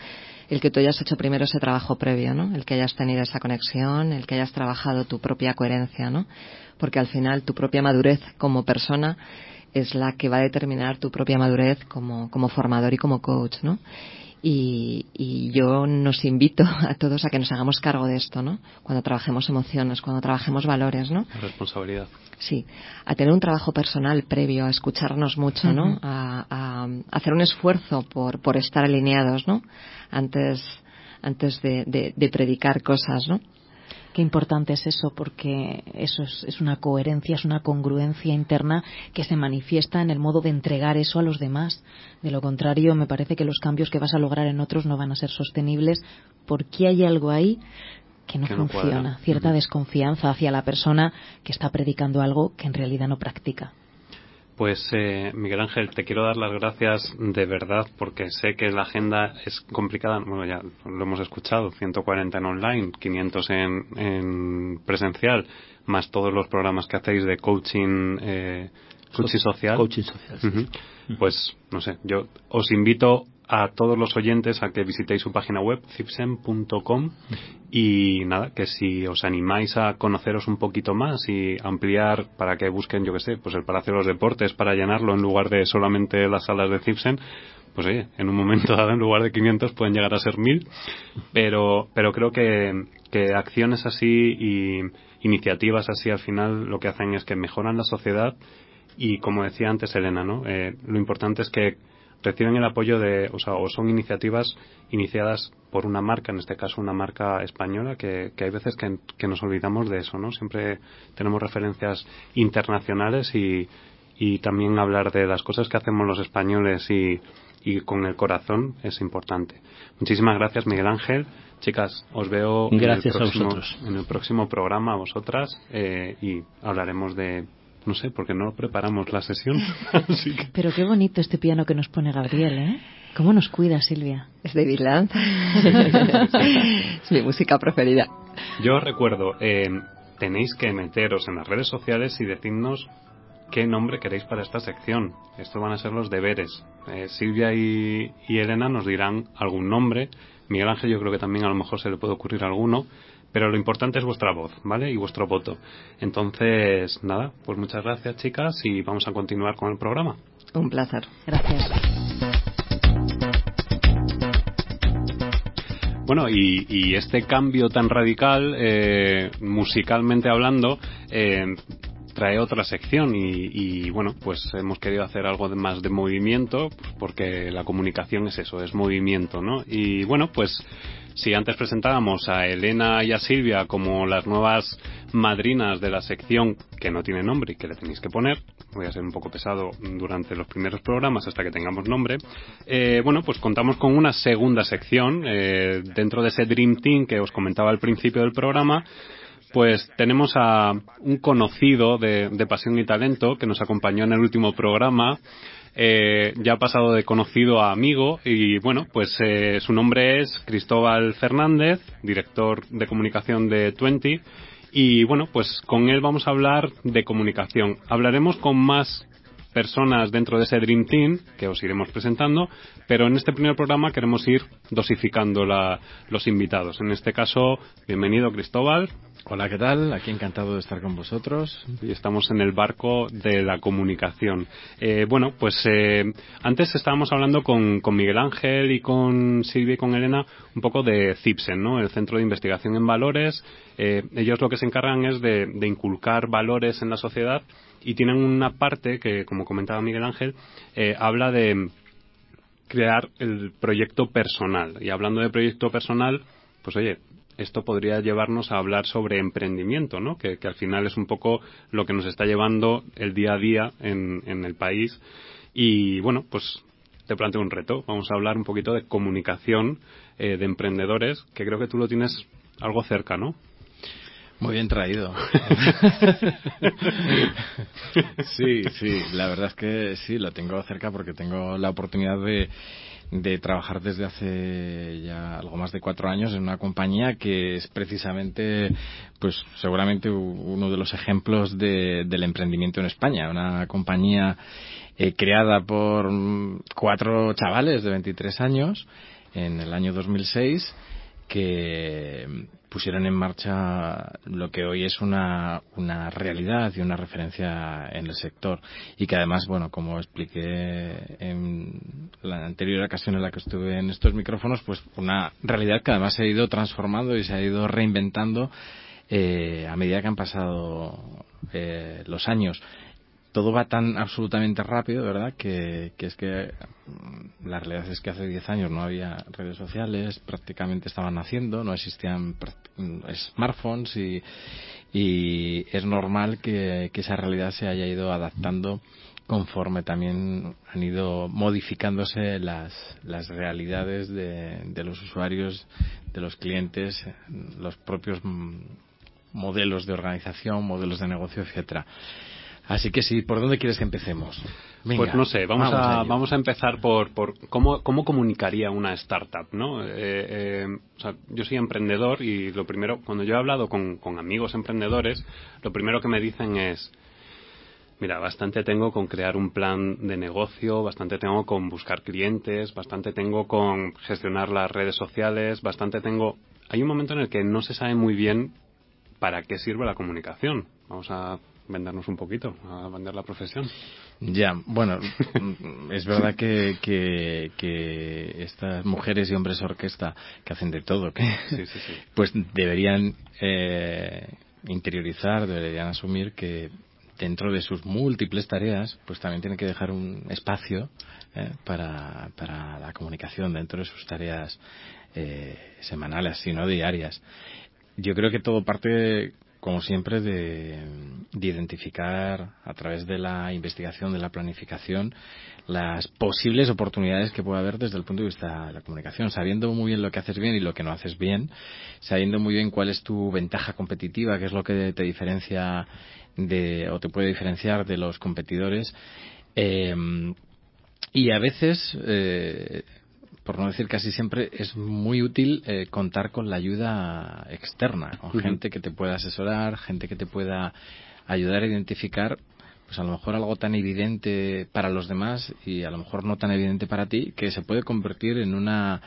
El que tú hayas hecho primero ese trabajo previo, ¿no? El que hayas tenido esa conexión, el que hayas trabajado tu propia coherencia, ¿no? Porque al final tu propia madurez como persona es la que va a determinar tu propia madurez como, como formador y como coach, ¿no? Y, yo nos invito a todos a que nos hagamos cargo de esto, ¿no? Cuando trabajemos emociones, cuando trabajemos valores, ¿no? responsabilidad. Sí, a tener un trabajo personal previo, a escucharnos mucho, ¿no? A, hacer un esfuerzo por, por estar alineados, ¿no? Antes, antes de, de predicar cosas, ¿no? Qué importante es eso, porque eso es, una coherencia, es una congruencia interna que se manifiesta en el modo de entregar eso a los demás. De lo contrario, me parece que los cambios que vas a lograr en otros no van a ser sostenibles porque hay algo ahí que no funciona, cierta desconfianza hacia la persona que está predicando algo que en realidad no practica. Pues eh, Miguel Ángel, te quiero dar las gracias de verdad porque sé que la agenda es complicada. Bueno, ya lo hemos escuchado, 140 en online, 500 en, en presencial, más todos los programas que hacéis de coaching, eh, coaching social. Coaching social. Pues no sé, yo os invito a todos los oyentes a que visitéis su página web cipsem.com y nada, que si os animáis a conoceros un poquito más y ampliar para que busquen, yo que sé, pues el Palacio de los Deportes para llenarlo en lugar de solamente las salas de Cipsem, pues oye, en un momento dado en lugar de 500 pueden llegar a ser 1000, pero, pero creo que, que acciones así y iniciativas así al final lo que hacen es que mejoran la sociedad y como decía antes Elena, ¿no? Eh, lo importante es que reciben el apoyo de, o sea, o son iniciativas iniciadas por una marca, en este caso una marca española, que, hay veces que, nos olvidamos de eso, ¿no? Siempre tenemos referencias internacionales y, y también hablar de las cosas que hacemos los españoles y, y con el corazón es importante. Muchísimas gracias, Miguel Ángel. Chicas, os veo en, el próximo, en el próximo programa a vosotras eh, y hablaremos de no sé, porque no preparamos la sesión. Pero qué bonito este piano que nos pone Gabriel, ¿eh? ¿Cómo nos cuida, Silvia? Es de Land. es mi música preferida. Yo recuerdo, eh, tenéis que meteros en las redes sociales y decirnos qué nombre queréis para esta sección. Estos van a ser los deberes. Eh, Silvia y, y Elena nos dirán algún nombre. Miguel Ángel yo creo que también a lo mejor se le puede ocurrir alguno pero lo importante es vuestra voz, ¿vale? Y vuestro voto. Entonces, nada, pues muchas gracias, chicas, y vamos a continuar con el programa. Un placer. Gracias. Bueno, y, este cambio tan radical, eh, musicalmente hablando, eh, trae otra sección y, y, bueno, pues hemos querido hacer algo de más de movimiento, porque la comunicación es eso, es movimiento, ¿no? Y bueno, pues si antes presentábamos a Elena y a Silvia como las nuevas madrinas de la sección que no tiene nombre y que le tenéis que poner, voy a ser un poco pesado durante los primeros programas hasta que tengamos nombre, eh, bueno, pues contamos con una segunda sección. Eh, dentro de ese Dream Team que os comentaba al principio del programa, pues tenemos a un conocido de, de, Pasión y Talento que nos acompañó en el último programa, eh, ya ha pasado de conocido a amigo y bueno, pues eh, su nombre es Cristóbal Fernández, director de comunicación de Twenty y bueno, pues con él vamos a hablar de comunicación. Hablaremos con más personas dentro de ese Dream Team que os iremos presentando, pero en este primer programa queremos ir dosificando la, los invitados. En este caso, bienvenido Cristóbal. Hola, ¿qué tal? Aquí encantado de estar con vosotros. Y estamos en el barco de la comunicación. Eh, bueno, pues eh, antes estábamos hablando con, con, Miguel Ángel y con Silvia y con Elena un poco de CIPSEN, ¿no? El Centro de Investigación en Valores. Eh, ellos lo que se encargan es de, de inculcar valores en la sociedad y tienen una parte que, como comentaba Miguel Ángel, habla de crear el proyecto personal. Y hablando de proyecto personal, pues oye, esto podría llevarnos a hablar sobre emprendimiento, ¿no? Que, al final es un poco lo que nos está llevando el día a día en, el país. Y bueno, pues te planteo un reto. Vamos a hablar un poquito de comunicación de emprendedores, que creo que tú lo tienes algo cerca, ¿no? Muy bien traído. sí, sí, la verdad es que sí, lo tengo cerca porque tengo la oportunidad de, de trabajar desde hace ya algo más de cuatro años en una compañía que es precisamente, pues seguramente uno de los ejemplos de, del emprendimiento en España. Una compañía eh, creada por cuatro chavales de 23 años en el año 2006 que pusieron en marcha lo que hoy es una, una realidad y una referencia en el sector. Y que además, bueno, como expliqué en la anterior ocasión en la que estuve en estos micrófonos, pues una realidad que además se ha ido transformando y se ha ido reinventando eh, a medida que han pasado eh, los años todo va tan absolutamente rápido, ¿verdad? Que, es que mm, la realidad es que hace 10 años no había redes sociales, prácticamente estaban naciendo, no existían mm, smartphones y, y es normal que, esa realidad se haya ido adaptando conforme también han ido modificándose las, realidades de, de los usuarios, de los clientes, los propios mm, modelos de organización, modelos de negocio, etcétera. Así que sí, ¿por dónde quieres que empecemos? pues no sé, vamos, a, vamos a empezar por, por cómo, cómo comunicaría una startup, ¿no? Eh, eh, o sea, yo soy emprendedor y lo primero, cuando yo he hablado con, con amigos emprendedores, lo primero que me dicen es, Mira, bastante tengo con crear un plan de negocio, bastante tengo con buscar clientes, bastante tengo con gestionar las redes sociales, bastante tengo... Hay un momento en el que no se sabe muy bien para qué sirve la comunicación. Vamos a vendernos un poquito, a vender la profesión. Ya, bueno, es verdad que, que, estas mujeres y hombres orquesta que hacen de todo, que, pues deberían eh, interiorizar, deberían asumir que dentro de sus múltiples tareas, pues también tienen que dejar un espacio eh, para, para la comunicación dentro de sus tareas eh, semanales, sino diarias. Yo creo que todo parte como siempre, de, identificar a través de la investigación, de la planificación, las posibles oportunidades que puede haber desde el punto de vista de la comunicación, sabiendo muy bien lo que haces bien y lo que no haces bien, sabiendo muy bien cuál es tu ventaja competitiva, qué es lo que te diferencia de, o te puede diferenciar de los competidores. Eh, y a veces eh, por no decir casi siempre, es muy útil eh, contar con la ayuda externa, con gente que te pueda asesorar, gente que te pueda ayudar a identificar pues a lo mejor algo tan evidente para los demás y a lo mejor no tan evidente para ti que se puede convertir en una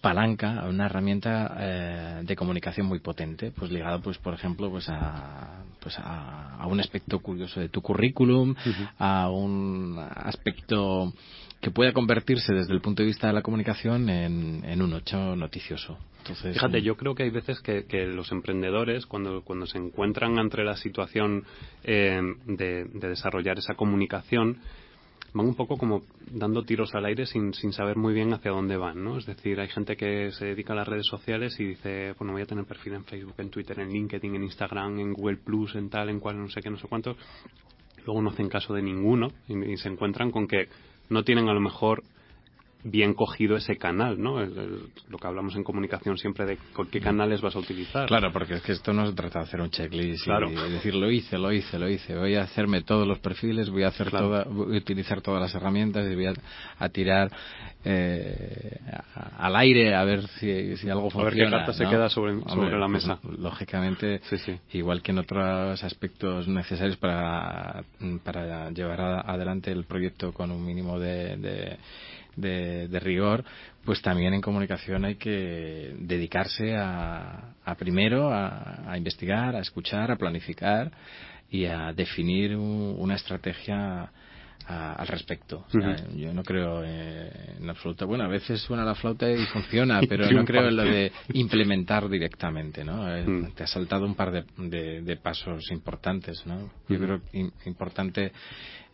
palanca, una herramienta eh, de comunicación muy potente, pues ligado, pues por ejemplo, pues a, pues a, un aspecto curioso de tu currículum, a un aspecto que pueda convertirse desde el punto de vista de la comunicación en, un hecho noticioso. Entonces, Fíjate, yo creo que hay veces que, los emprendedores, cuando, cuando se encuentran ante la situación eh, de, desarrollar esa comunicación, van un poco como dando tiros al aire sin, sin saber muy bien hacia dónde van, ¿no? Es decir, hay gente que se dedica a las redes sociales y dice, bueno, voy a tener perfil en Facebook, en Twitter, en LinkedIn, en Instagram, en Google Plus, en tal, en cual, no sé qué, no sé cuánto. Luego no hacen caso de ninguno y se encuentran con que no tienen a lo mejor bien cogido ese canal, ¿no? lo que hablamos en comunicación siempre de qué canales vas a utilizar. Claro, porque es que esto no se trata de hacer un checklist y decir lo hice, lo hice, lo hice, voy a hacerme todos los perfiles, voy a hacer toda, voy a utilizar todas las herramientas y voy a, tirar eh, al aire a ver si, si algo funciona. A ver qué carta se queda sobre, la pues, mesa. lógicamente, igual que en otros aspectos necesarios para, para llevar adelante el proyecto con un mínimo de de, rigor, pues también en comunicación hay que dedicarse a, primero a, investigar, a escuchar, a planificar y a definir una estrategia al respecto. Yo no creo eh, en absoluto. Bueno, a veces suena la flauta y funciona, pero no creo en lo de implementar directamente, ¿no? Eh, mm. Te ha saltado un par de, pasos importantes, ¿no? Yo creo importante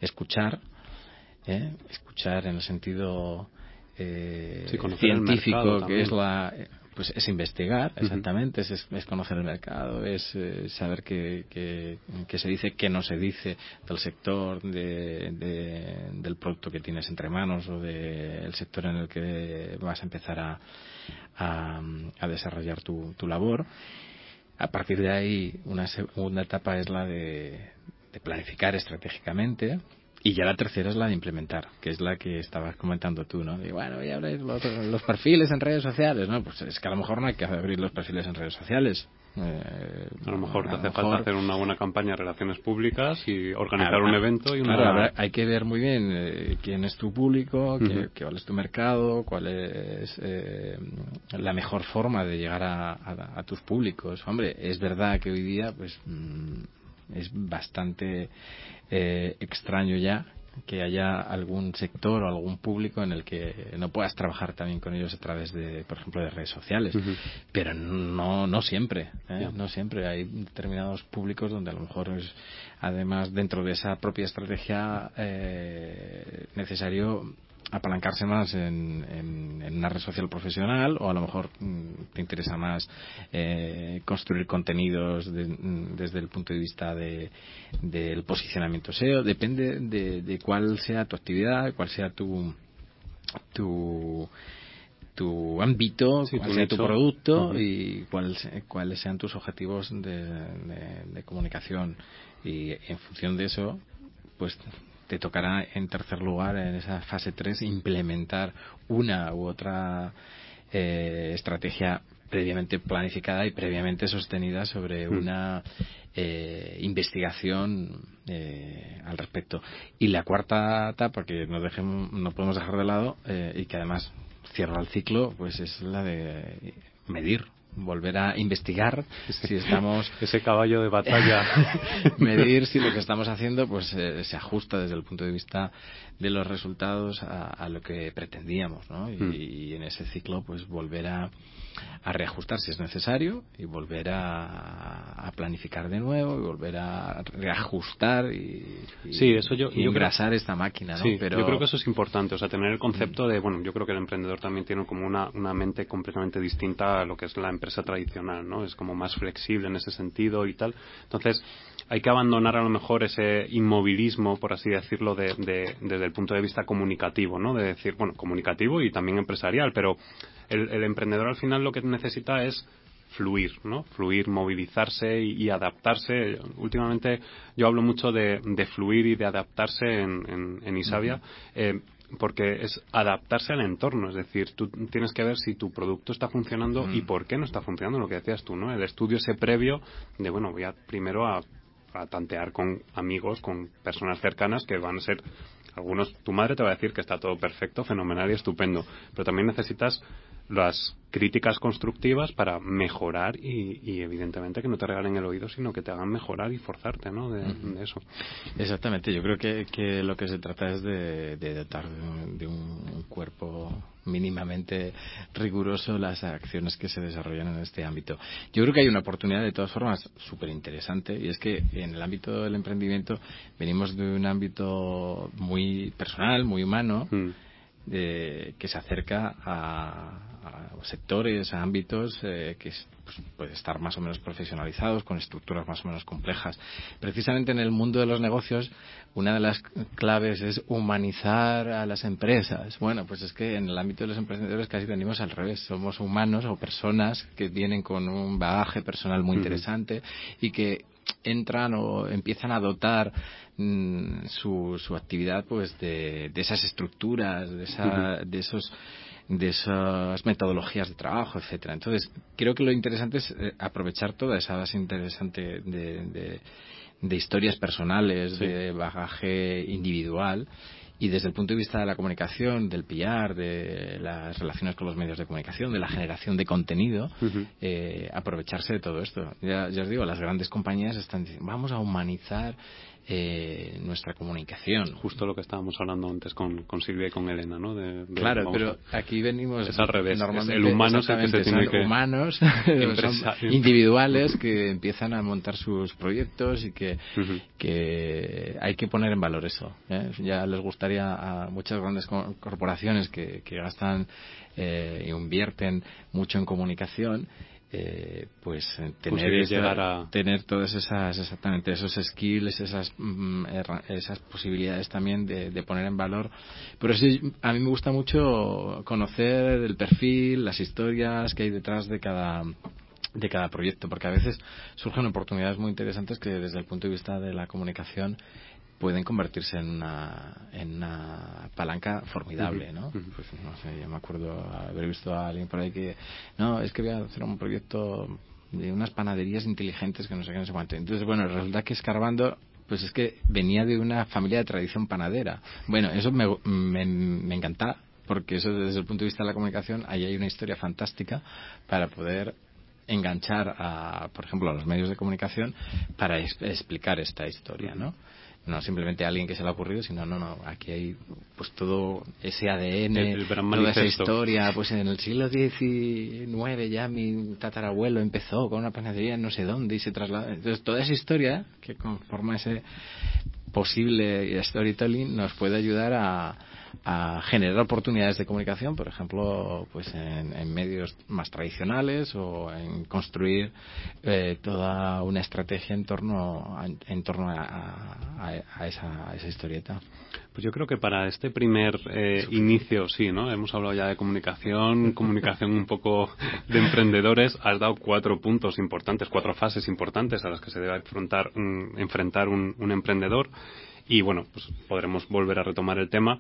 escuchar, ¿eh? escuchar en el sentido eh, científico, que es la pues es investigar, exactamente, es, conocer el mercado, es eh, saber qué, qué, se dice, qué no se dice del sector, de, del producto que tienes entre manos o del sector en el que vas a empezar a, a, desarrollar tu, tu labor. A partir de ahí, una segunda etapa es la de, de planificar estratégicamente, y ya la tercera es la de implementar, que es la que estabas comentando tú, ¿no? Y bueno, voy a abrir los, perfiles en redes sociales, ¿no? Pues es que a lo mejor no hay que abrir los perfiles en redes sociales. Eh, a lo mejor te hace falta hacer una buena campaña de relaciones públicas y organizar un evento y una... Claro, hay que ver muy bien eh, quién es tu público, cuál es tu mercado, cuál es eh, la mejor forma de llegar a, tus públicos. Hombre, es verdad que hoy día, pues... Mm, es bastante eh, extraño ya que haya algún sector o algún público en el que no puedas trabajar también con ellos a través de, por ejemplo, de redes sociales. Pero no, no siempre, ¿eh? no siempre. Hay determinados públicos donde a lo mejor es, además, dentro de esa propia estrategia, eh, necesario apalancarse más en, en, una red social profesional o a lo mejor mm, te interesa más eh, construir contenidos mm, desde el punto de vista de, del posicionamiento SEO depende de, cuál sea tu actividad cuál sea tu tu tu ámbito, cuál sea tu producto y cuáles sean tus objetivos de, de comunicación. Y en función de eso pues te tocará en tercer lugar en esa fase 3 implementar una u otra eh, estrategia previamente planificada y previamente sostenida sobre hmm. una eh, investigación eh, al respecto. Y la cuarta etapa que no, dejemos, no podemos dejar de lado y que además cierra el ciclo, pues es la de medir volver a investigar si estamos ese caballo de batalla medir si lo que estamos haciendo pues eh, se ajusta desde el punto de vista de los resultados a, lo que pretendíamos ¿no? y, hmm. y, en ese ciclo pues volver a a reajustar si es necesario y volver a, planificar de nuevo y volver a reajustar y, sí, eso yo, engrasar esta máquina, ¿no? Pero... yo creo que eso es importante, o sea, tener el concepto de, bueno, yo creo que el emprendedor también tiene como una, una mente completamente distinta a lo que es la empresa tradicional, ¿no? Es como más flexible en ese sentido y tal. Entonces, hay que abandonar a lo mejor ese inmovilismo, por así decirlo, de, desde el punto de vista comunicativo, ¿no? De decir, bueno, comunicativo y también empresarial, pero el, emprendedor al final lo que necesita es fluir, ¿no? Fluir, movilizarse y, adaptarse. Últimamente yo hablo mucho de, fluir y de adaptarse en, en, Isabia. Eh, porque es adaptarse al entorno, es decir, tú tienes que ver si tu producto está funcionando y por qué no está funcionando, lo que decías tú, ¿no? El estudio ese previo de, bueno, voy a primero a, a tantear con amigos, con personas cercanas que van a ser algunos, tu madre te va a decir que está todo perfecto, fenomenal y estupendo, pero también necesitas las críticas constructivas para mejorar y, evidentemente que no te regalen el oído, sino que te hagan mejorar y forzarte, ¿no? De, eso. Exactamente, yo creo que, lo que se trata es de, dotar de, un cuerpo mínimamente riguroso las acciones que se desarrollan en este ámbito. Yo creo que hay una oportunidad de todas formas súper interesante y es que en el ámbito del emprendimiento venimos de un ámbito muy personal, muy humano. Mm que se acerca a, sectores, a ámbitos eh, que pues, puede estar más o menos profesionalizados, con estructuras más o menos complejas. Precisamente en el mundo de los negocios, una de las claves es humanizar a las empresas. Bueno, pues es que en el ámbito de los emprendedores casi venimos al revés. Somos humanos o personas que vienen con un bagaje personal muy interesante y que entran o empiezan a dotar mm, su, su actividad pues de, de esas estructuras, de, esa, de esos de esas metodologías de trabajo, etcétera. Entonces, creo que lo interesante es eh, aprovechar toda esa base interesante de, de, historias personales, de bagaje individual y desde el punto de vista de la comunicación, del PR, de las relaciones con los medios de comunicación, de la generación de contenido, eh, aprovecharse de todo esto. Ya, ya, os digo, las grandes compañías están diciendo, vamos a humanizar eh, nuestra comunicación. Justo lo que estábamos hablando antes con, con Silvia y con Elena, ¿no? claro, pero aquí venimos... Es al revés, el humano es el que tiene que... humanos, individuales que empiezan a montar sus proyectos y que, que hay que poner en valor eso. ¿eh? Ya les gusta gustaría a muchas grandes corporaciones que, que gastan e invierten mucho en comunicación eh, pues eh, tener llegar a... tener todas esas exactamente esos skills esas mm, esas posibilidades también de, poner en valor. Pero sí a mí me gusta mucho conocer el perfil las historias que hay detrás de cada de cada proyecto porque a veces surgen oportunidades muy interesantes que desde el punto de vista de la comunicación pueden convertirse en una, en una palanca formidable, ¿no? Pues no sé, yo me acuerdo haber visto a alguien por ahí que, no, es que voy a hacer un proyecto de unas panaderías inteligentes que no sé qué, no sé cuánto. Entonces, bueno, resulta que escarbando, pues es que venía de una familia de tradición panadera. Bueno, eso me, me, me encanta, porque eso desde el punto de vista de la comunicación, ahí hay una historia fantástica para poder enganchar a, por ejemplo, a los medios de comunicación para explicar esta historia, ¿no? No simplemente alguien que se le ha ocurrido, sino no, no, aquí hay pues todo ese ADN, toda esa historia, pues en el siglo XIX ya mi tatarabuelo empezó con una panadería en no sé dónde y se trasladó. Entonces toda esa historia que conforma ese posible storytelling nos puede ayudar a, a generar oportunidades de comunicación, por ejemplo, pues en, medios más tradicionales o en construir eh, toda una estrategia en torno a, en torno a, esa, esa, historieta. Pues yo creo que para este primer eh, inicio, sí, ¿no? Hemos hablado ya de comunicación, comunicación un poco de emprendedores. Has dado cuatro puntos importantes, cuatro fases importantes a las que se debe enfrentar un, enfrentar un, un emprendedor y bueno, pues podremos volver a retomar el tema.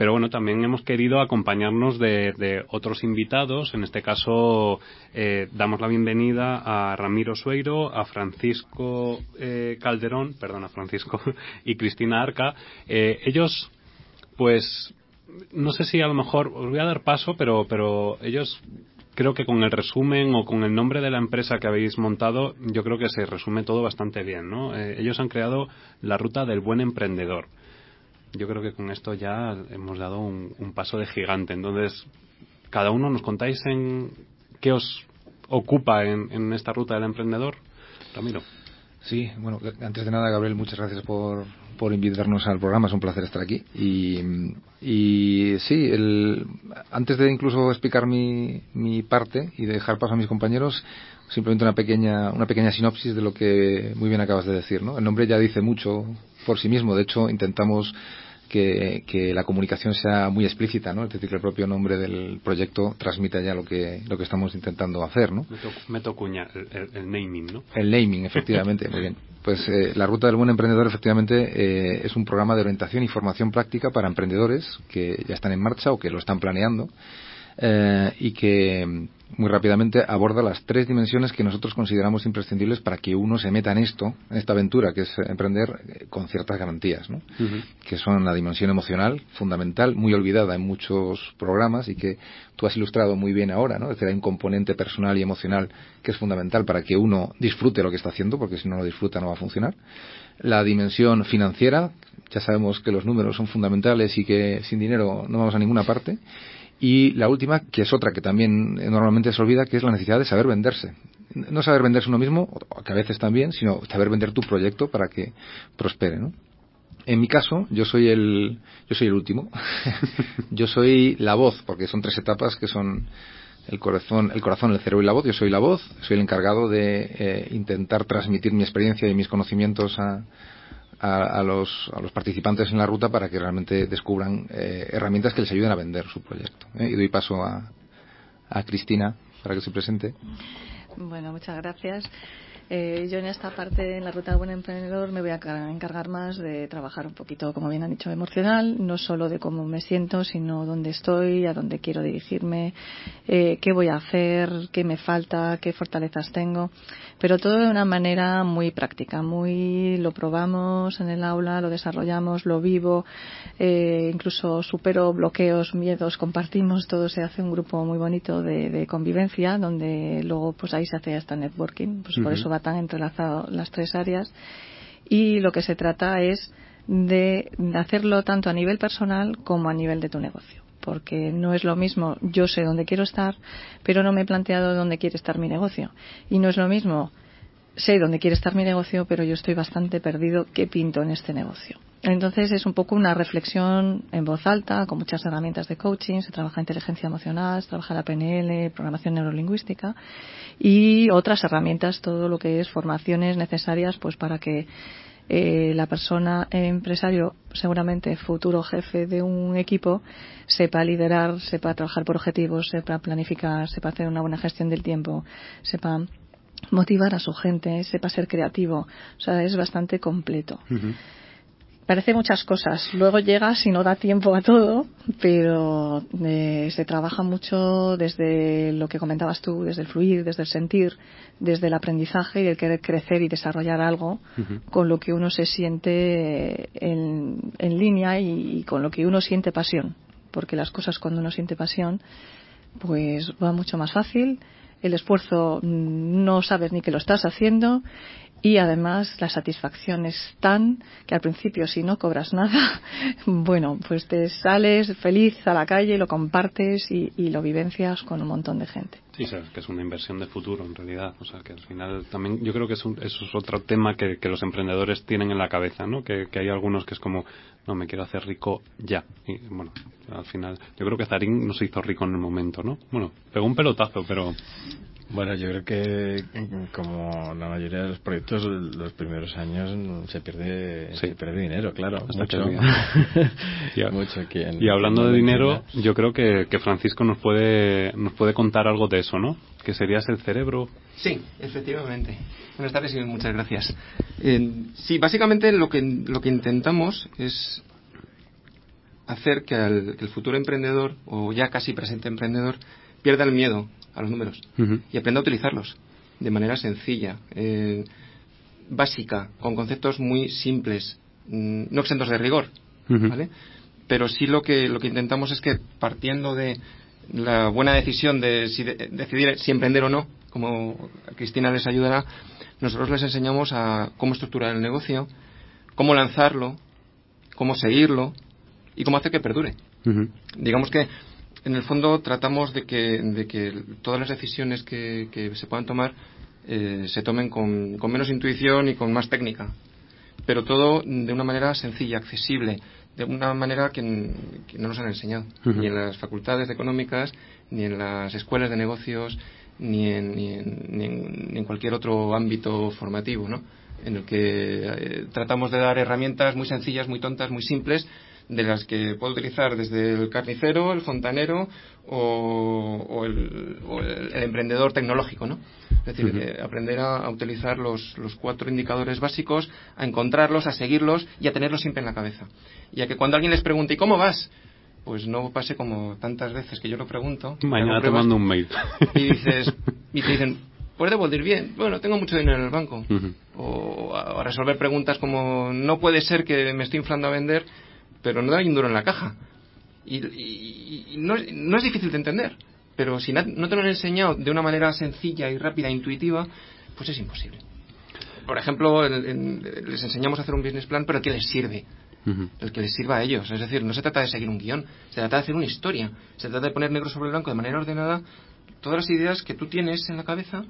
Pero bueno, también hemos querido acompañarnos de, otros invitados. En este caso, eh, damos la bienvenida a Ramiro Sueiro, a Francisco eh, Calderón, perdón, a Francisco y Cristina Arca. Eh, ellos, pues, no sé si a lo mejor os voy a dar paso, pero, pero ellos creo que con el resumen o con el nombre de la empresa que habéis montado, yo creo que se resume todo bastante bien, ¿no? ellos han creado la ruta del buen emprendedor yo creo que con esto ya hemos dado un, paso de gigante. Entonces, cada uno nos contáis en qué os ocupa en, esta ruta del emprendedor. Ramiro. Sí, bueno, antes de nada, Gabriel, muchas gracias por, por invitarnos al programa. Es un placer estar aquí. Y, y sí, el, antes de incluso explicar mi, mi parte y dejar paso a mis compañeros, simplemente una pequeña, una pequeña sinopsis de lo que muy bien acabas de decir. ¿no? El nombre ya dice mucho por sí mismo. De hecho, intentamos que, que, la comunicación sea muy explícita, ¿no? Es decir, que el propio nombre del proyecto transmita ya lo que, lo que estamos intentando hacer, ¿no? Meto, cuña, el, naming, ¿no? El naming, efectivamente, muy bien. Pues eh, la Ruta del Buen Emprendedor, efectivamente, eh, es un programa de orientación y formación práctica para emprendedores que ya están en marcha o que lo están planeando eh, y que muy rápidamente aborda las tres dimensiones que nosotros consideramos imprescindibles para que uno se meta en esto, en esta aventura que es emprender eh, con ciertas garantías, ¿no? que son la dimensión emocional, fundamental, muy olvidada en muchos programas y que tú has ilustrado muy bien ahora, ¿no? es decir, hay un componente personal y emocional que es fundamental para que uno disfrute lo que está haciendo, porque si no lo disfruta no va a funcionar. La dimensión financiera, ya sabemos que los números son fundamentales y que sin dinero no vamos a ninguna parte y la última, que es otra que también normalmente se olvida, que es la necesidad de saber venderse. No saber venderse uno mismo, que a veces también, sino saber vender tu proyecto para que prospere, ¿no? En mi caso, yo soy el, yo soy el último. yo soy la voz, porque son tres etapas que son el corazón, el corazón, el cerebro y la voz. Yo soy la voz, soy el encargado de eh, intentar transmitir mi experiencia y mis conocimientos a, a, los, a los participantes en la ruta para que realmente descubran eh, herramientas que les ayuden a vender su proyecto. ¿eh? Y doy paso a, a Cristina para que se presente. Bueno, muchas gracias. Eh, yo en esta parte, en la ruta de buen emprendedor, me voy a encargar más de trabajar un poquito, como bien han dicho, emocional, no solo de cómo me siento, sino dónde estoy, a dónde quiero dirigirme, eh, qué voy a hacer, qué me falta, qué fortalezas tengo, pero todo de una manera muy práctica, muy lo probamos en el aula, lo desarrollamos, lo vivo, eh, incluso supero bloqueos, miedos, compartimos, todo se hace un grupo muy bonito de, de convivencia, donde luego pues ahí se hace hasta networking, pues por eso va tan entrelazado las tres áreas. Y lo que se trata es de hacerlo tanto a nivel personal como a nivel de tu negocio. Porque no es lo mismo yo sé dónde quiero estar pero no me he planteado dónde quiere estar mi negocio. Y no es lo mismo sé dónde quiere estar mi negocio pero yo estoy bastante perdido qué pinto en este negocio Entonces es un poco una reflexión en voz alta, con muchas herramientas de coaching, se trabaja inteligencia emocional, se trabaja la PNL, programación neurolingüística y otras herramientas, todo lo que es formaciones necesarias pues para que eh, la persona empresario, seguramente futuro jefe de un equipo, sepa liderar, sepa trabajar por objetivos, sepa planificar, sepa hacer una buena gestión del tiempo, sepa motivar a su gente, sepa ser creativo. O sea, es bastante completo parece muchas cosas. Luego llegas y no da tiempo a todo, pero eh, se trabaja mucho desde lo que comentabas tú, desde el fluir, desde el sentir, desde el aprendizaje y el querer crecer y desarrollar algo con lo que uno se siente en, en línea y, con lo que uno siente pasión. Porque las cosas cuando uno siente pasión, pues va mucho más fácil el esfuerzo mm, no sabes ni que lo estás haciendo y además la satisfacción es tan que al principio si no cobras nada, bueno, pues te sales feliz a la calle, lo compartes y, lo vivencias con un montón de gente. Sí, que es una inversión de futuro en realidad, o sea que al final también yo creo que es eso es otro tema que, los emprendedores tienen en la cabeza, ¿no? Que, que hay algunos que es como no me quiero hacer rico ya y bueno al final yo creo que Zarin no se hizo rico en el momento, ¿no? Bueno, pegó un pelotazo, pero bueno, yo creo que como la mayoría de los proyectos, los primeros años se pierde, se pierde dinero, claro. mucho, y, hablando de dinero, yo creo que, que, Francisco nos puede, nos puede contar algo de eso, ¿no? Que serías el cerebro. Sí, efectivamente. Buenas tardes y muchas gracias. Eh, sí, básicamente lo que, lo que intentamos es hacer que el futuro emprendedor, o ya casi presente emprendedor, pierda el miedo a los números y aprenda a utilizarlos de manera sencilla, eh, básica, con conceptos muy simples, mm, no exentos de rigor, ¿vale? Pero sí lo que, lo que intentamos es que partiendo de la buena decisión de, decidir si emprender o no, como Cristina les ayudará, nosotros les enseñamos a cómo estructurar el negocio, cómo lanzarlo, cómo seguirlo y cómo hacer que perdure. Digamos que en el fondo tratamos de que, de que todas las decisiones que, se puedan tomar eh, se tomen con, menos intuición y con más técnica, pero todo de una manera sencilla, accesible, de una manera que, no nos han enseñado, ni en las facultades económicas, ni en las escuelas de negocios, ni en, ni en, cualquier otro ámbito formativo, ¿no? en el que eh, tratamos de dar herramientas muy sencillas, muy tontas, muy simples, de las que puedo utilizar desde el carnicero, el fontanero o, el, emprendedor tecnológico, ¿no? Es decir, eh, aprender a, utilizar los, cuatro indicadores básicos, a encontrarlos, a seguirlos y a tenerlos siempre en la cabeza. Y a que cuando alguien les pregunte, ¿y cómo vas? Pues no pase como tantas veces que yo lo pregunto. Mañana te mando un mail. Y dices, y te dicen, pues debo ir bien. Bueno, tengo mucho dinero en el banco. O a, resolver preguntas como, no puede ser que me estoy inflando a vender pero no hay un duro en la caja. Y, no, es difícil de entender, pero si no te lo han enseñado de una manera sencilla y rápida e intuitiva, pues es imposible. Por ejemplo, les enseñamos a hacer un business plan, pero que les sirve. El que les sirva a ellos. Es decir, no se trata de seguir un guion, se trata de hacer una historia. Se trata de poner negro sobre blanco de manera ordenada todas las ideas que tú tienes en la cabeza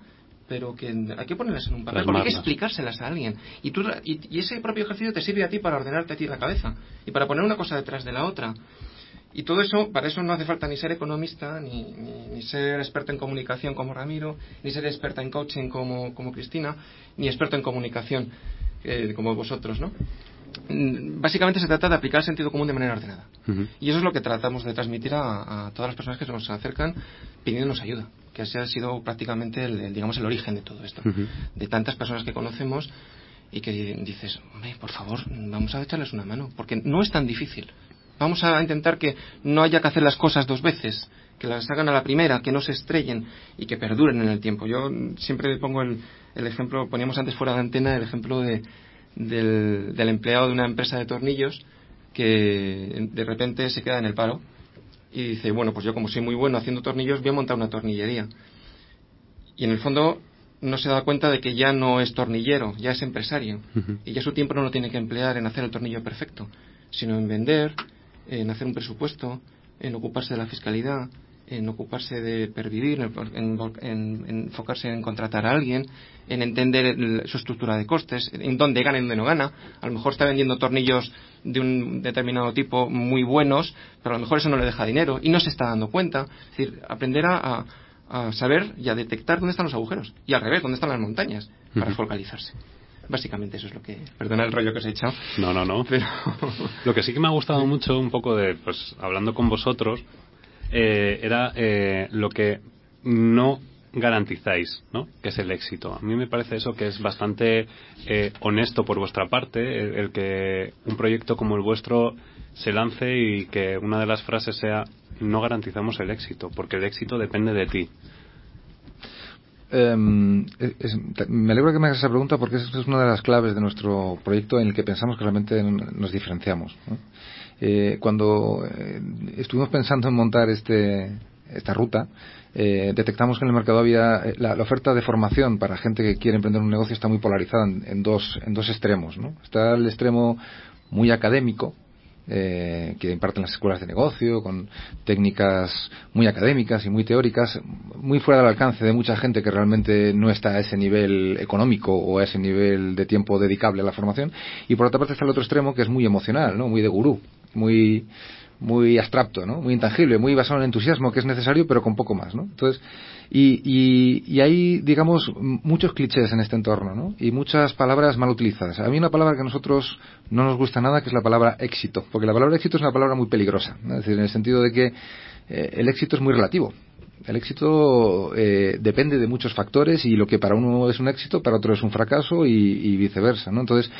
pero que hay que ponerlas en un papel, porque hay que explicárselas a alguien. Y, tú, y, ese propio ejercicio te sirve a ti para ordenarte a ti la cabeza y para poner una cosa detrás de la otra. Y todo eso, para eso no hace falta ni ser economista, ni, ni, ser experto en comunicación como Ramiro, ni ser experta en coaching como, como Cristina, ni experto en comunicación eh, como vosotros, ¿no? Mm, básicamente se trata de aplicar el sentido común de manera ordenada. Y eso es lo que tratamos de transmitir a, todas las personas que se nos acercan pidiéndonos ayuda, que ese ha sido prácticamente el, digamos el origen de todo esto. De tantas personas que conocemos y que dices, por favor, vamos a echarles una mano, porque no es tan difícil. Vamos a intentar que no haya que hacer las cosas dos veces, que las hagan a la primera, que no se estrellen y que perduren en el tiempo. Yo siempre pongo el, el ejemplo, poníamos antes fuera de antena el ejemplo de, del, empleado de una empresa de tornillos que de repente se queda en el paro y dice, bueno, pues yo como soy muy bueno haciendo tornillos, voy a montar una tornillería. Y en el fondo no se da cuenta de que ya no es tornillero, ya es empresario. Y ya su tiempo no lo tiene que emplear en hacer el tornillo perfecto, sino en vender, en hacer un presupuesto, en ocuparse de la fiscalidad, en ocuparse de pervivir, en, enfocarse en contratar a alguien, en entender su estructura de costes, en dónde gana y dónde no gana. A lo mejor está vendiendo tornillos de un determinado tipo muy buenos, pero a lo mejor eso no le deja dinero y no se está dando cuenta. Es decir, aprender a, saber y a detectar dónde están los agujeros y al revés, dónde están las montañas para focalizarse. Básicamente eso es lo que... Perdona el rollo que os he echado. No, no, no. Pero... lo que sí que me ha gustado mucho un poco de, pues, hablando con vosotros, eh, era eh, lo que no garantizáis, ¿no? Que es el éxito. A mí me parece eso que es bastante eh, honesto por vuestra parte, el, que un proyecto como el vuestro se lance y que una de las frases sea no garantizamos el éxito, porque el éxito depende de ti. Em, me alegro que me hagas esa pregunta porque es, es, una de las claves de nuestro proyecto en el que pensamos que realmente nos diferenciamos. Eh, cuando eh, estuvimos pensando en montar este, esta ruta, eh, detectamos que en el mercado había la, oferta de formación para gente que quiere emprender un negocio está muy polarizada en, dos, en dos extremos. ¿no? Está el extremo muy académico, eh, que imparten las escuelas de negocio, con técnicas muy académicas y muy teóricas, muy fuera del alcance de mucha gente que realmente no está a ese nivel económico o a ese nivel de tiempo dedicable a la formación. Y por otra parte está el otro extremo que es muy emocional, ¿no? muy de gurú, muy muy abstracto, ¿no? Muy intangible, muy basado en el entusiasmo que es necesario, pero con poco más, ¿no? Entonces, y, y, y, hay, digamos, muchos clichés en este entorno, ¿no? Y muchas palabras mal utilizadas. A mí una palabra que a nosotros no nos gusta nada, que es la palabra éxito, porque la palabra éxito es una palabra muy peligrosa, es decir, en el sentido de que eh, el éxito es muy relativo. El éxito eh, depende de muchos factores y lo que para uno es un éxito, para otro es un fracaso y, viceversa, ¿no? Entonces,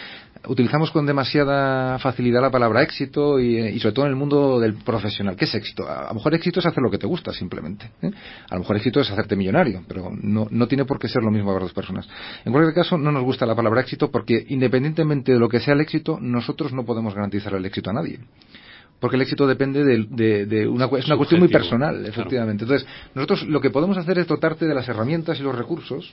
utilizamos con demasiada facilidad la palabra éxito y, sobre todo en el mundo del profesional. ¿Qué es éxito? A, lo mejor éxito es hacer lo que te gusta, simplemente. ¿eh? A lo mejor éxito es hacerte millonario, pero no, no tiene por qué ser lo mismo para dos personas. En cualquier caso, no nos gusta la palabra éxito porque independientemente de lo que sea el éxito, nosotros no podemos garantizar el éxito a nadie porque el éxito depende de, una, es una cuestión muy personal, efectivamente. Entonces, nosotros lo que podemos hacer es dotarte de las herramientas y los recursos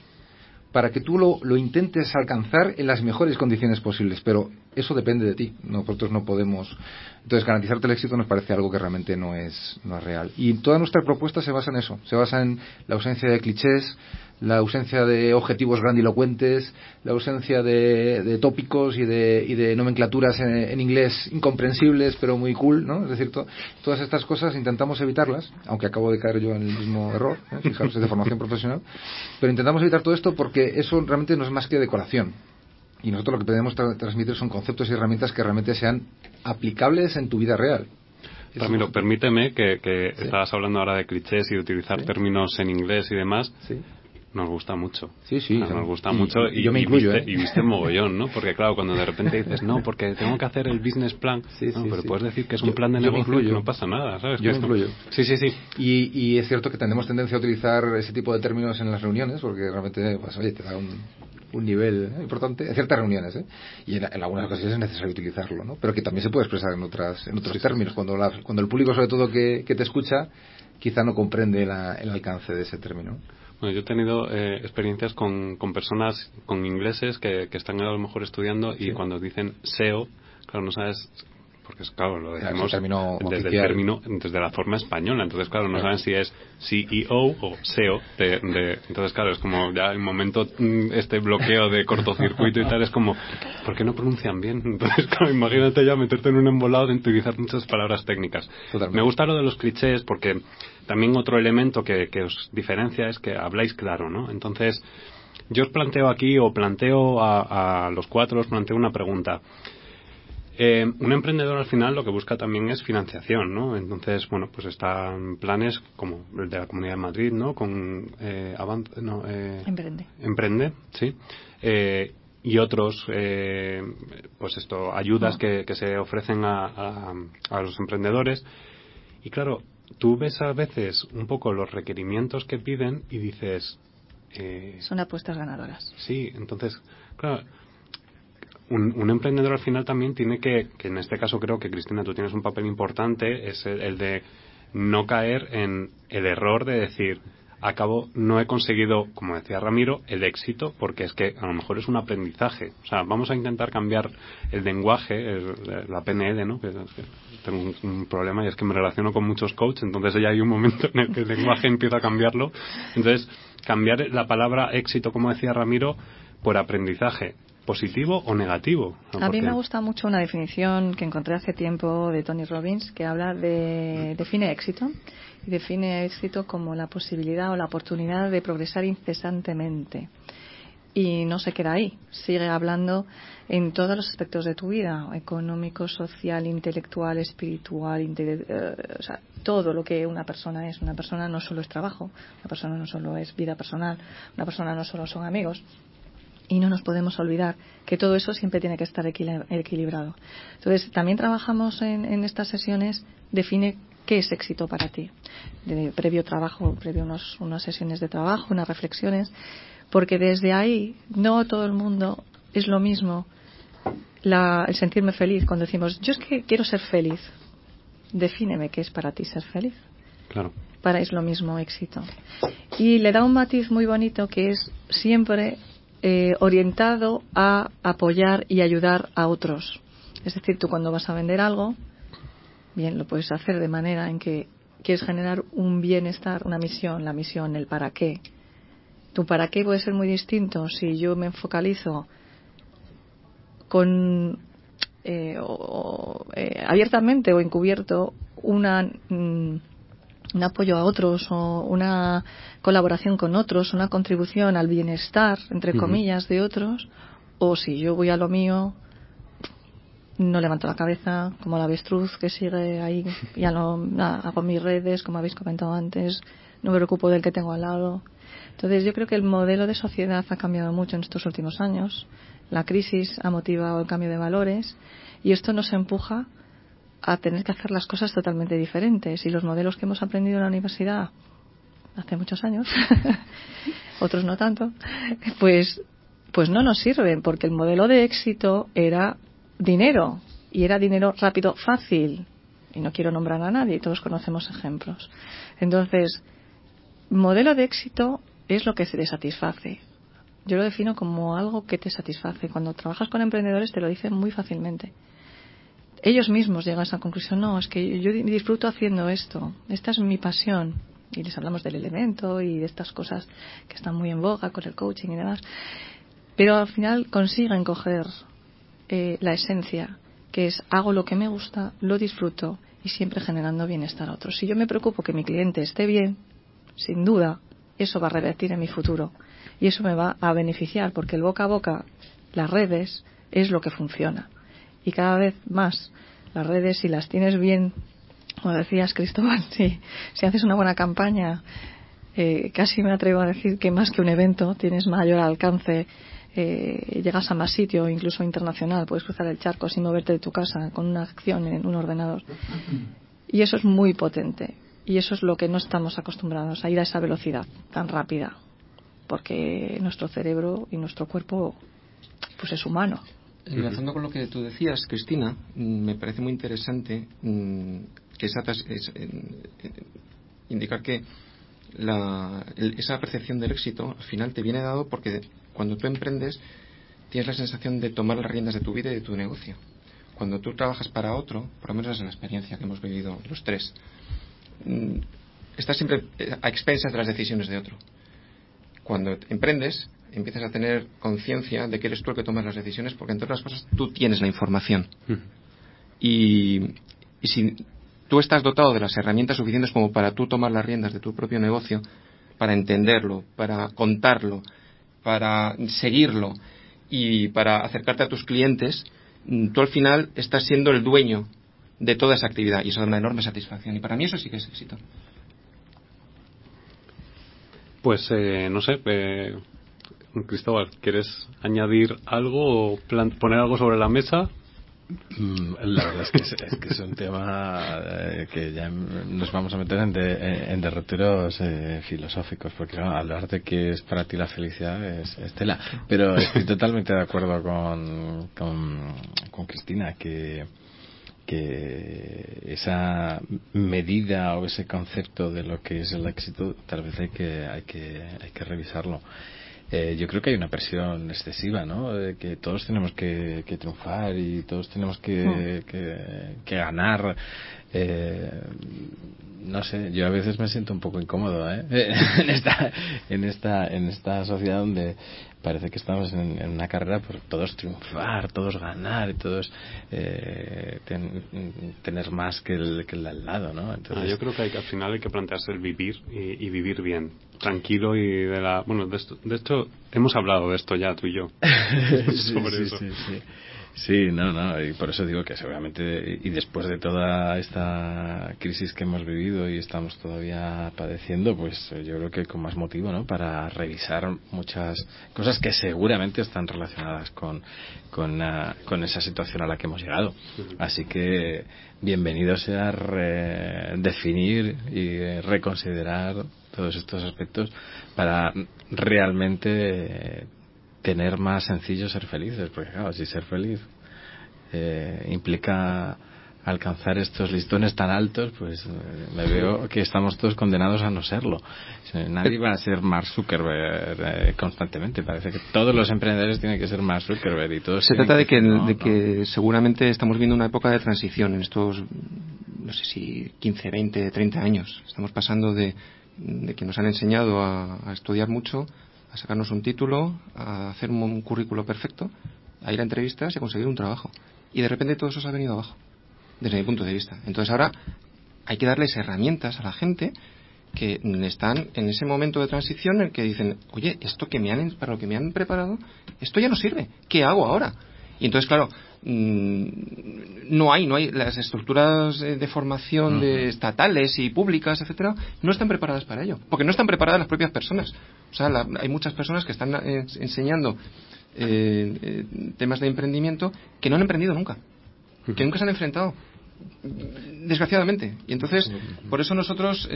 para que tú lo, intentes alcanzar en las mejores condiciones posibles, pero eso depende de ti. Nosotros no podemos. Entonces, garantizarte el éxito nos parece algo que realmente no es, no es real. Y toda nuestra propuesta se basa en eso, se basa en la ausencia de clichés, la ausencia de objetivos grandilocuentes, la ausencia de, tópicos y de, y de nomenclaturas en, inglés incomprensibles pero muy cool, ¿no? Es decir, todas estas cosas intentamos evitarlas, aunque acabo de caer yo en el mismo error, ¿eh? fijaros, es de formación profesional, pero intentamos evitar todo esto porque eso realmente no es más que decoración. Y nosotros lo que podemos transmitir son conceptos y herramientas que realmente sean aplicables en tu vida real. Ramiro, permíteme que, que estabas hablando ahora de clichés y de utilizar términos en inglés y demás. Sí nos gusta mucho. Sí, sí. nos gusta mucho y, yo me incluyo, viste, ¿eh? y viste mogollón, ¿no? Porque claro, cuando de repente dices, no, porque tengo que hacer el business plan, sí, sí, pero puedes decir que es un plan de negocio y no pasa nada, ¿sabes? Yo me incluyo. Sí, sí, sí. Y, y, es cierto que tenemos tendencia a utilizar ese tipo de términos en las reuniones, porque realmente, pues, oye, te da un, un nivel importante en ciertas reuniones ¿eh? y en, algunas ocasiones es necesario utilizarlo ¿no? pero que también se puede expresar en otras en otros términos cuando cuando el público sobre todo que, que te escucha quizá no comprende el alcance de ese término bueno, yo he tenido eh, experiencias con, con, personas, con ingleses que, que, están a lo mejor estudiando y cuando dicen SEO, claro, no sabes porque es claro, lo decimos desde el término, desde la forma española, entonces claro, no saben si es CEO o SEO, de, entonces claro, es como ya el momento, mm, este bloqueo de cortocircuito y tal, es como, ¿por qué no pronuncian bien? Entonces claro, imagínate ya meterte en un embolado de utilizar muchas palabras técnicas. Me gusta lo de los clichés porque también otro elemento que, que os diferencia es que habláis claro, ¿no? Entonces, yo os planteo aquí, o planteo a, a los cuatro, os planteo una pregunta. Eh, un emprendedor al final lo que busca también es financiación, ¿no? Entonces, bueno, pues están planes como el de la Comunidad de Madrid, ¿no? Con eh, no, eh, Emprende. Emprende, sí. Eh, y otros, eh, pues esto, ayudas ah. que, que, se ofrecen a, a, a los emprendedores. Y claro, tú ves a veces un poco los requerimientos que piden y dices... Eh, Son apuestas ganadoras. Sí, entonces, claro, un, emprendedor al final también tiene que, que en este caso creo que Cristina tú tienes un papel importante, es el, de no caer en el error de decir, acabo, no he conseguido, como decía Ramiro, el éxito, porque es que a lo mejor es un aprendizaje. O sea, vamos a intentar cambiar el lenguaje, la PNL, ¿no? Que, tengo un, problema y es que me relaciono con muchos coaches, entonces ya hay un momento en el que el lenguaje empieza a cambiarlo. Entonces, cambiar la palabra éxito, como decía Ramiro, por aprendizaje positivo o negativo. A mí me gusta mucho una definición que encontré hace tiempo de Tony Robbins que habla de define éxito y define éxito como la posibilidad o la oportunidad de progresar incesantemente. Y no se queda ahí, sigue hablando en todos los aspectos de tu vida, económico, social, intelectual, espiritual, eh, o sea, todo lo que una persona es. Una persona no solo es trabajo, una persona no solo es vida personal, una persona no solo son amigos, y no nos podemos olvidar que todo eso siempre tiene que estar equilibrado. Entonces, también trabajamos en, estas sesiones, define qué es éxito para ti. De previo trabajo, previo unos, unas sesiones de trabajo, unas reflexiones, porque desde ahí no todo el mundo es lo mismo el sentirme feliz cuando decimos, yo es que quiero ser feliz. Defíneme qué es para ti ser feliz. Claro. Para es lo mismo éxito. Y le da un matiz muy bonito que es siempre eh, orientado a apoyar y ayudar a otros. Es decir, tú cuando vas a vender algo, bien, lo puedes hacer de manera en que quieres generar un bienestar, una misión, la misión, el para qué. Tu para qué puede ser muy distinto si yo me focalizo con eh, eh, abiertamente o encubierto una mm, un apoyo a otros o una colaboración con otros, una contribución al bienestar, entre comillas, de otros, o si yo voy a lo mío, no levanto la cabeza como la avestruz que sigue ahí, ya no hago mis redes, como habéis comentado antes, no me preocupo del que tengo al lado. Entonces yo creo que el modelo de sociedad ha cambiado mucho en estos últimos años. La crisis ha motivado el cambio de valores y esto nos empuja a tener que hacer las cosas totalmente diferentes. Y los modelos que hemos aprendido en la universidad hace muchos años, otros no tanto, pues, pues no nos sirven, porque el modelo de éxito era dinero, y era dinero rápido, fácil. Y no quiero nombrar a nadie, todos conocemos ejemplos. Entonces, modelo de éxito es lo que se te satisface. Yo lo defino como algo que te satisface. Cuando trabajas con emprendedores te lo dicen muy fácilmente ellos mismos llegan a esa conclusión, no, es que yo disfruto haciendo esto, esta es mi pasión. Y les hablamos del elemento y de estas cosas que están muy en boga con el coaching y demás. Pero al final consiguen coger eh, la esencia, que es hago lo que me gusta, lo disfruto y siempre generando bienestar a otros. Si yo me preocupo que mi cliente esté bien, sin duda, eso va a revertir en mi futuro. Y eso me va a beneficiar, porque el boca a boca, las redes, es lo que funciona y cada vez más las redes, si las tienes bien, como decías Cristóbal, si, si haces una buena campaña, eh, casi me atrevo a decir que más que un evento tienes mayor alcance, eh, llegas a más sitio, incluso internacional, puedes cruzar el charco sin moverte de tu casa con una acción en un ordenador. Y eso es muy potente. Y eso es lo que no estamos acostumbrados, a ir a esa velocidad tan rápida. Porque nuestro cerebro y nuestro cuerpo pues es humano Enlazando con lo que tú decías, Cristina, mm, me parece muy interesante mm, que esa, indicar que esa percepción del éxito al final te viene dado porque cuando tú emprendes tienes la sensación de tomar las riendas de tu vida y de tu negocio. Cuando tú trabajas para otro, por lo menos es la experiencia que hemos vivido los tres, mm, estás siempre eh, a expensas de las decisiones de otro. Cuando emprendes, empiezas a tener conciencia de que eres tú el que tomas las decisiones, porque entre otras cosas tú tienes la información. Mm. Y, si tú estás dotado de las herramientas suficientes como para tú tomar las riendas de tu propio negocio, para entenderlo, para contarlo, para seguirlo y para acercarte a tus clientes, mm, tú al final estás siendo el dueño de toda esa actividad y eso da una enorme satisfacción. Y para mí eso sí que es éxito. Pues eh, no sé, eh, Cristóbal, ¿quieres añadir algo o poner algo sobre la mesa? Mm, la verdad es que es, un tema eh, que ya nos vamos a meter en, en derroteros eh, filosóficos, porque hablar de qué es para ti la felicidad es, tela. Pero estoy totalmente de acuerdo con, con, Cristina, que, que esa medida o ese concepto de lo que es el éxito tal vez hay que hay que hay que revisarlo eh, yo creo que hay una presión excesiva, ¿no? De que todos tenemos que, que triunfar y todos tenemos que, hmm. que, que ganar. Eh, no sé, yo a veces me siento un poco incómodo ¿eh? en esta en esta en esta sociedad donde parece que estamos en, una carrera por todos triunfar, todos ganar y todos eh, tener más que el, que el al lado, ¿no? Entonces, ah, yo creo que, hay, al final hay que plantearse el vivir y, vivir bien, tranquilo y de la... Bueno, de, esto, de hecho, hemos hablado de esto ya tú y yo. sobre eso. Sí, sí. Sí, no, no, y por eso digo que seguramente, y después de toda esta crisis que hemos vivido y estamos todavía padeciendo, pues yo creo que con más motivo, ¿no? Para revisar muchas cosas que seguramente están relacionadas con, con, ah, con esa situación a la que hemos llegado. Así que bienvenido sea definir y reconsiderar todos estos aspectos para realmente tener más sencillo ser felices, porque claro, si ser feliz eh, implica alcanzar estos listones tan altos, pues eh, me veo que estamos todos condenados a no serlo. Nadie va a ser Mark Zuckerberg eh, constantemente. Parece que todos los emprendedores tienen que ser Mark Zuckerberg y todos. Se trata de que, de que seguramente estamos viendo una época de transición en estos, no sé si 15, 20, 30 años. Estamos pasando de, de que nos han enseñado a estudiar mucho a sacarnos un título, a hacer un, currículo perfecto, a ir a entrevistas y a conseguir un trabajo. Y de repente todo eso se ha venido abajo, desde mi punto de vista. Entonces ahora hay que darles herramientas a la gente que están en ese momento de transición en el que dicen, oye, esto que me han, para lo que me han preparado, esto ya no sirve. ¿Qué hago ahora? Y entonces, claro, no hay, no hay las estructuras de formación de estatales y públicas, etcétera, no están preparadas para ello, porque no están preparadas las propias personas. O sea, hay muchas personas que están eh, enseñando eh, eh, temas de emprendimiento que no han emprendido nunca, que nunca se han enfrentado desgraciadamente. Y entonces por eso nosotros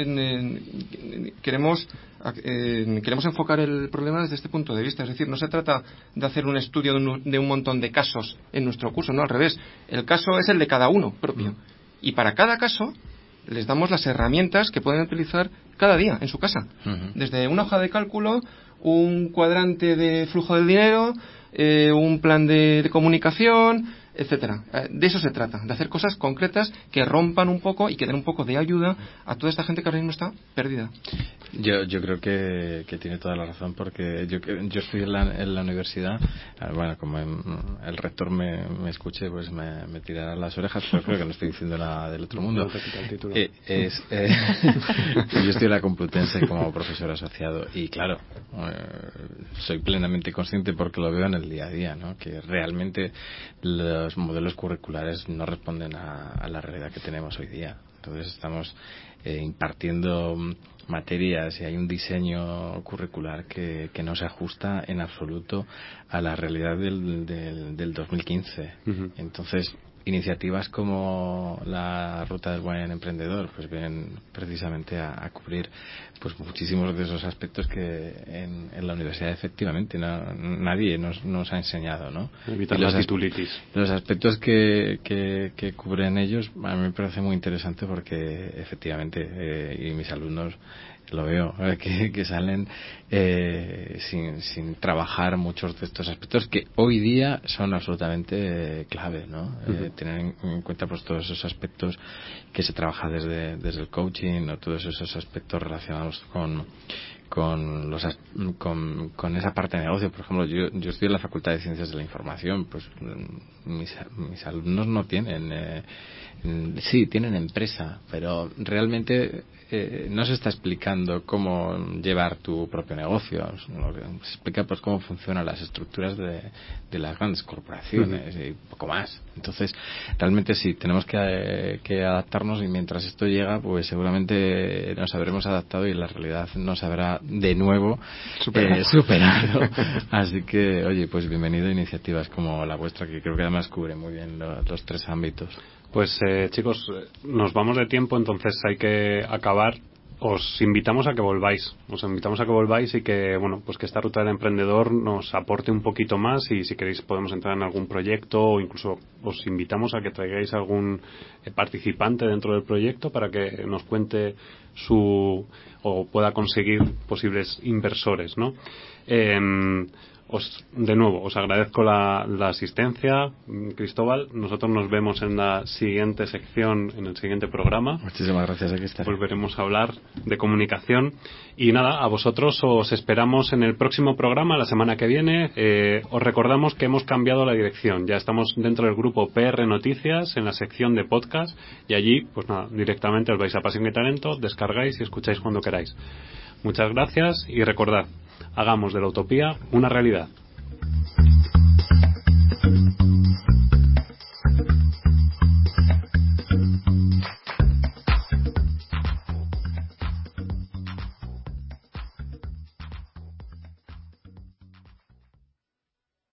queremos queremos enfocar el problema desde este punto de vista. Es decir no se trata de hacer un estudio de un, montón de casos en nuestro curso no al revés. El caso es el de cada uno propio. Y para cada caso les damos las herramientas que pueden utilizar cada día en su casa. Desde una hoja de cálculo un cuadrante de flujo de dinero eh, un plan de comunicación etcétera. Eh, de eso se trata, de hacer cosas concretas que rompan un poco y que den un poco de ayuda a toda esta gente que ahora mismo está perdida. Yo, yo creo que, que tiene toda la razón porque yo, yo estoy en la, en la universidad, ah, bueno, como el rector me, me escuche, pues me, me, tirará las orejas, pero creo que no estoy diciendo nada del otro mundo. Eh, es, eh, yo estoy en la Complutense como profesor asociado y claro, soy plenamente consciente porque lo veo en el día a día, ¿no? que realmente los modelos curriculares no responden a, la realidad que tenemos hoy día. Entonces estamos eh, impartiendo materias y hay un diseño curricular que, que, no se ajusta en absoluto a la realidad del, del, del 2015. Entonces, iniciativas como la ruta del buen emprendedor pues vienen precisamente a, cubrir pues muchísimos de esos aspectos que en, la universidad efectivamente nadie nos, nos, ha enseñado no evitar los, titulitis los aspectos que, que, cubren ellos a mí me parece muy interesante porque efectivamente eh, y mis alumnos lo veo, que, que salen eh, sin, sin, trabajar muchos de estos aspectos que hoy día son absolutamente eh, clave, ¿no? Eh, tener en cuenta pues todos esos aspectos que se trabaja desde, desde el coaching o todos esos aspectos relacionados con con, los, con, con, esa parte de negocio. Por ejemplo, yo, yo estoy en la Facultad de Ciencias de la Información, pues mm, mis, mis alumnos no tienen, eh, sí, tienen empresa, pero realmente eh, no se está explicando cómo llevar tu propio negocio. Se explica pues cómo funcionan las estructuras de, de las grandes corporaciones y poco más. Entonces, realmente sí, tenemos que, que, adaptarnos y mientras esto llega, pues seguramente nos habremos adaptado y la realidad nos habrá de nuevo eh, superado. Así que, oye, pues bienvenido a iniciativas como la vuestra, que creo que además cubre muy bien los tres ámbitos. Pues eh, chicos, nos vamos de tiempo, entonces hay que acabar. os invitamos a que volváis. Os invitamos a que volváis y que, bueno, pues que esta ruta del emprendedor nos aporte un poquito más y si queréis podemos entrar en algún proyecto o incluso os invitamos a que traigáis algún eh, participante dentro del proyecto para que nos cuente su o pueda conseguir posibles inversores, ¿no? Em, de nuevo, os agradezco la, asistencia, Cristóbal. Nosotros nos vemos en la siguiente sección, en el siguiente programa. Muchísimas gracias, aquí Volveremos a hablar de comunicación. Y nada, a vosotros os esperamos en el próximo programa, la semana que viene. Eh, os recordamos que hemos cambiado la dirección. Ya estamos dentro del grupo PR Noticias, en la sección de podcast. Y allí, pues nada, directamente os vais a Pasión y Talento, descargáis y escucháis cuando queráis. Muchas gracias y recordad, hagamos de la utopía una realidad.